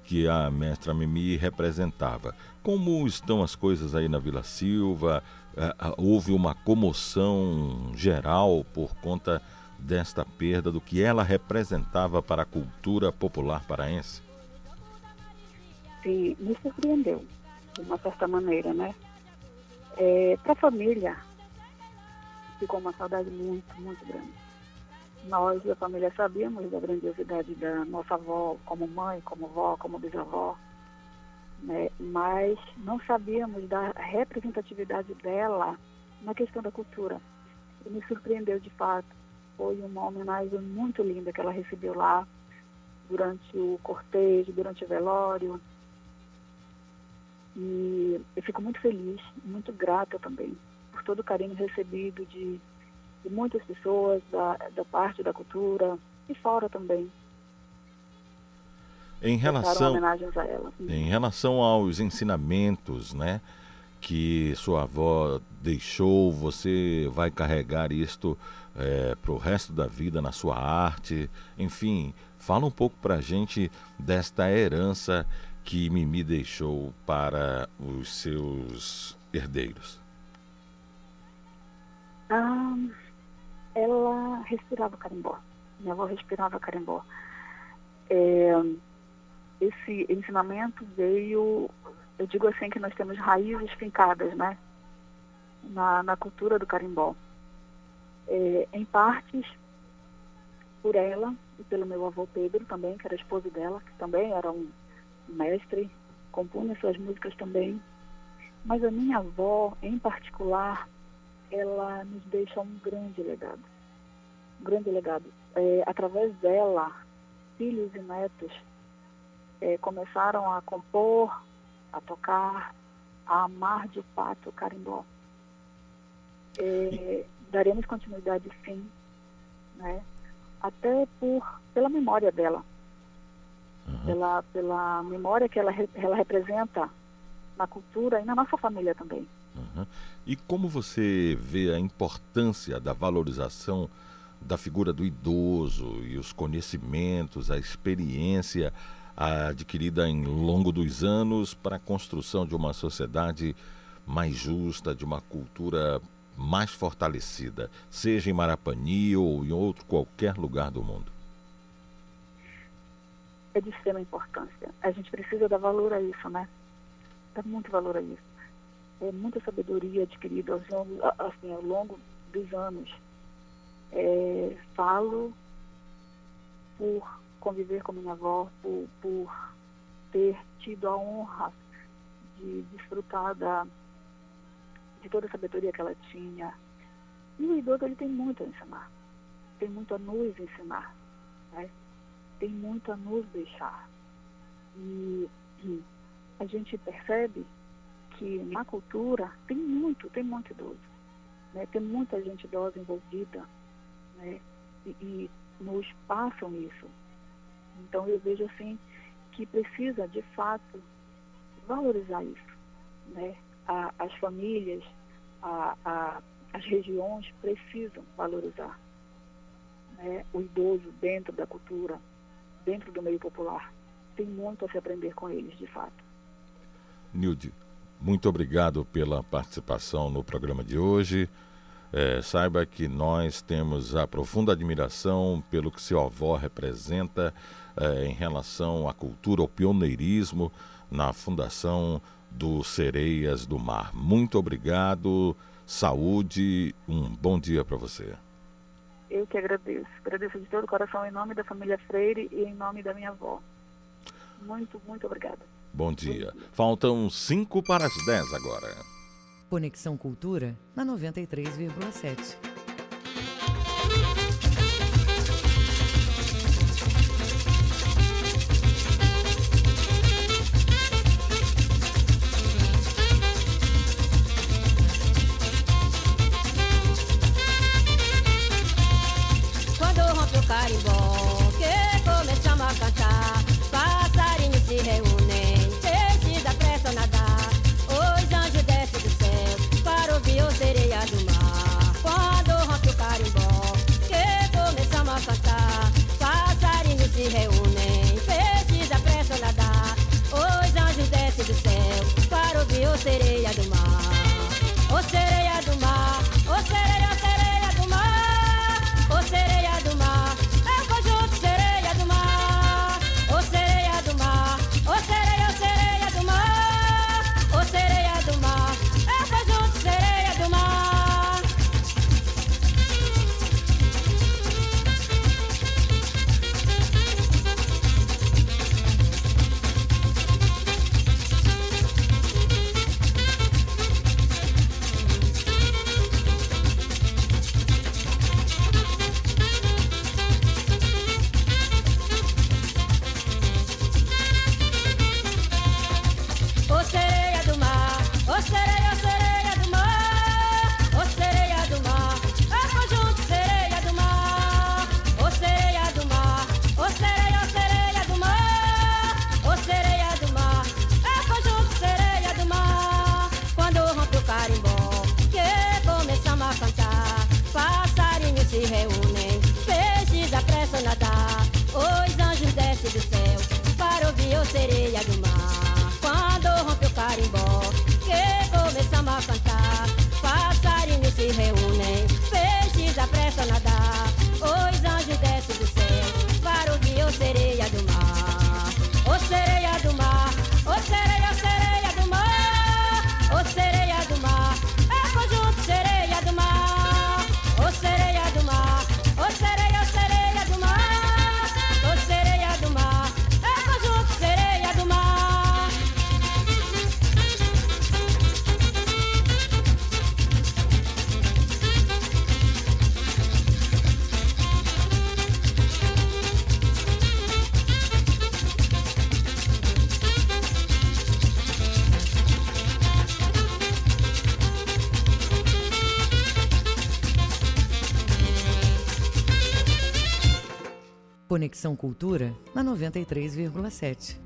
que a mestra Mimi representava. Como estão as coisas aí na Vila Silva? É, houve uma comoção geral por conta desta perda, do que ela representava para a cultura popular paraense? Sim, me surpreendeu, de uma certa maneira, né? É, para a família, ficou uma saudade muito, muito grande. Nós a família sabíamos da grandiosidade da nossa avó, como mãe, como vó, como bisavó, né? mas não sabíamos da representatividade dela na questão da cultura. E me surpreendeu de fato. Foi uma homenagem muito linda que ela recebeu lá durante o cortejo, durante o velório. E eu fico muito feliz, muito grata também por todo o carinho recebido de, de muitas pessoas da, da parte da cultura e fora também. Em relação, homenagens a ela. em relação aos ensinamentos, né, que sua avó deixou, você vai carregar isto é, para o resto da vida na sua arte. Enfim, fala um pouco para a gente desta herança que Mimi deixou para os seus herdeiros. Ah, ela respirava carimbó. Minha avó respirava carimbó. É, esse ensinamento veio, eu digo assim que nós temos raízes fincadas, né? Na, na cultura do carimbó. É, em partes por ela e pelo meu avô Pedro também, que era esposo dela, que também era um mestre, compunha suas músicas também. Mas a minha avó, em particular, ela nos deixa um grande legado. Um grande legado. É, através dela, filhos e netos é, começaram a compor, a tocar, a amar de fato o carimbó. É, daremos continuidade sim, né? até por, pela memória dela, uhum. pela, pela memória que ela, ela representa na cultura e na nossa família também. Uhum. E como você vê a importância da valorização da figura do idoso e os conhecimentos, a experiência adquirida em longo dos anos para a construção de uma sociedade mais justa, de uma cultura mais fortalecida, seja em Marapani ou em outro qualquer lugar do mundo? É de extrema importância. A gente precisa dar valor a isso, né? Dá muito valor a isso. É muita sabedoria adquirida ao longo, assim, ao longo dos anos. É, falo por conviver com minha avó, por, por ter tido a honra de desfrutar da, de toda a sabedoria que ela tinha. E o idoso ele tem muito a ensinar, tem muito a nos ensinar, né? tem muito a nos deixar. E, e a gente percebe que na cultura tem muito, tem muito idoso, né? tem muita gente idosa envolvida, né? e, e nos passam isso. Então eu vejo assim que precisa de fato valorizar isso, né? A, as famílias, a, a, as regiões precisam valorizar né? o idoso dentro da cultura, dentro do meio popular. Tem muito a se aprender com eles, de fato. Nilde, muito obrigado pela participação no programa de hoje. É, saiba que nós temos a profunda admiração pelo que seu avó representa é, em relação à cultura, ao pioneirismo na fundação do Sereias do Mar. Muito obrigado, saúde, um bom dia para você. Eu que agradeço. Agradeço de todo o coração em nome da família Freire e em nome da minha avó. Muito, muito obrigada. Bom dia. Faltam cinco para as 10 agora. Conexão Cultura na 93,7. Para ouvir o sereia do Conexão Cultura na 93,7.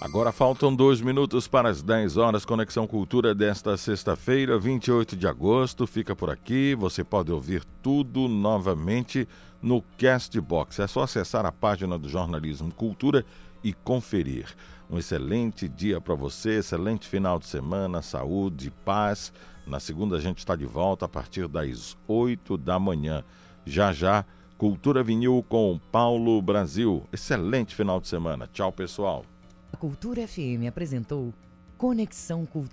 Agora faltam dois minutos para as 10 horas. Conexão Cultura desta sexta-feira, 28 de agosto. Fica por aqui. Você pode ouvir tudo novamente no Castbox. É só acessar a página do Jornalismo Cultura e conferir. Um excelente dia para você, excelente final de semana, saúde, paz. Na segunda a gente está de volta a partir das 8 da manhã. Já já, Cultura Vinil com Paulo Brasil. Excelente final de semana. Tchau, pessoal. A Cultura FM apresentou Conexão Cultura.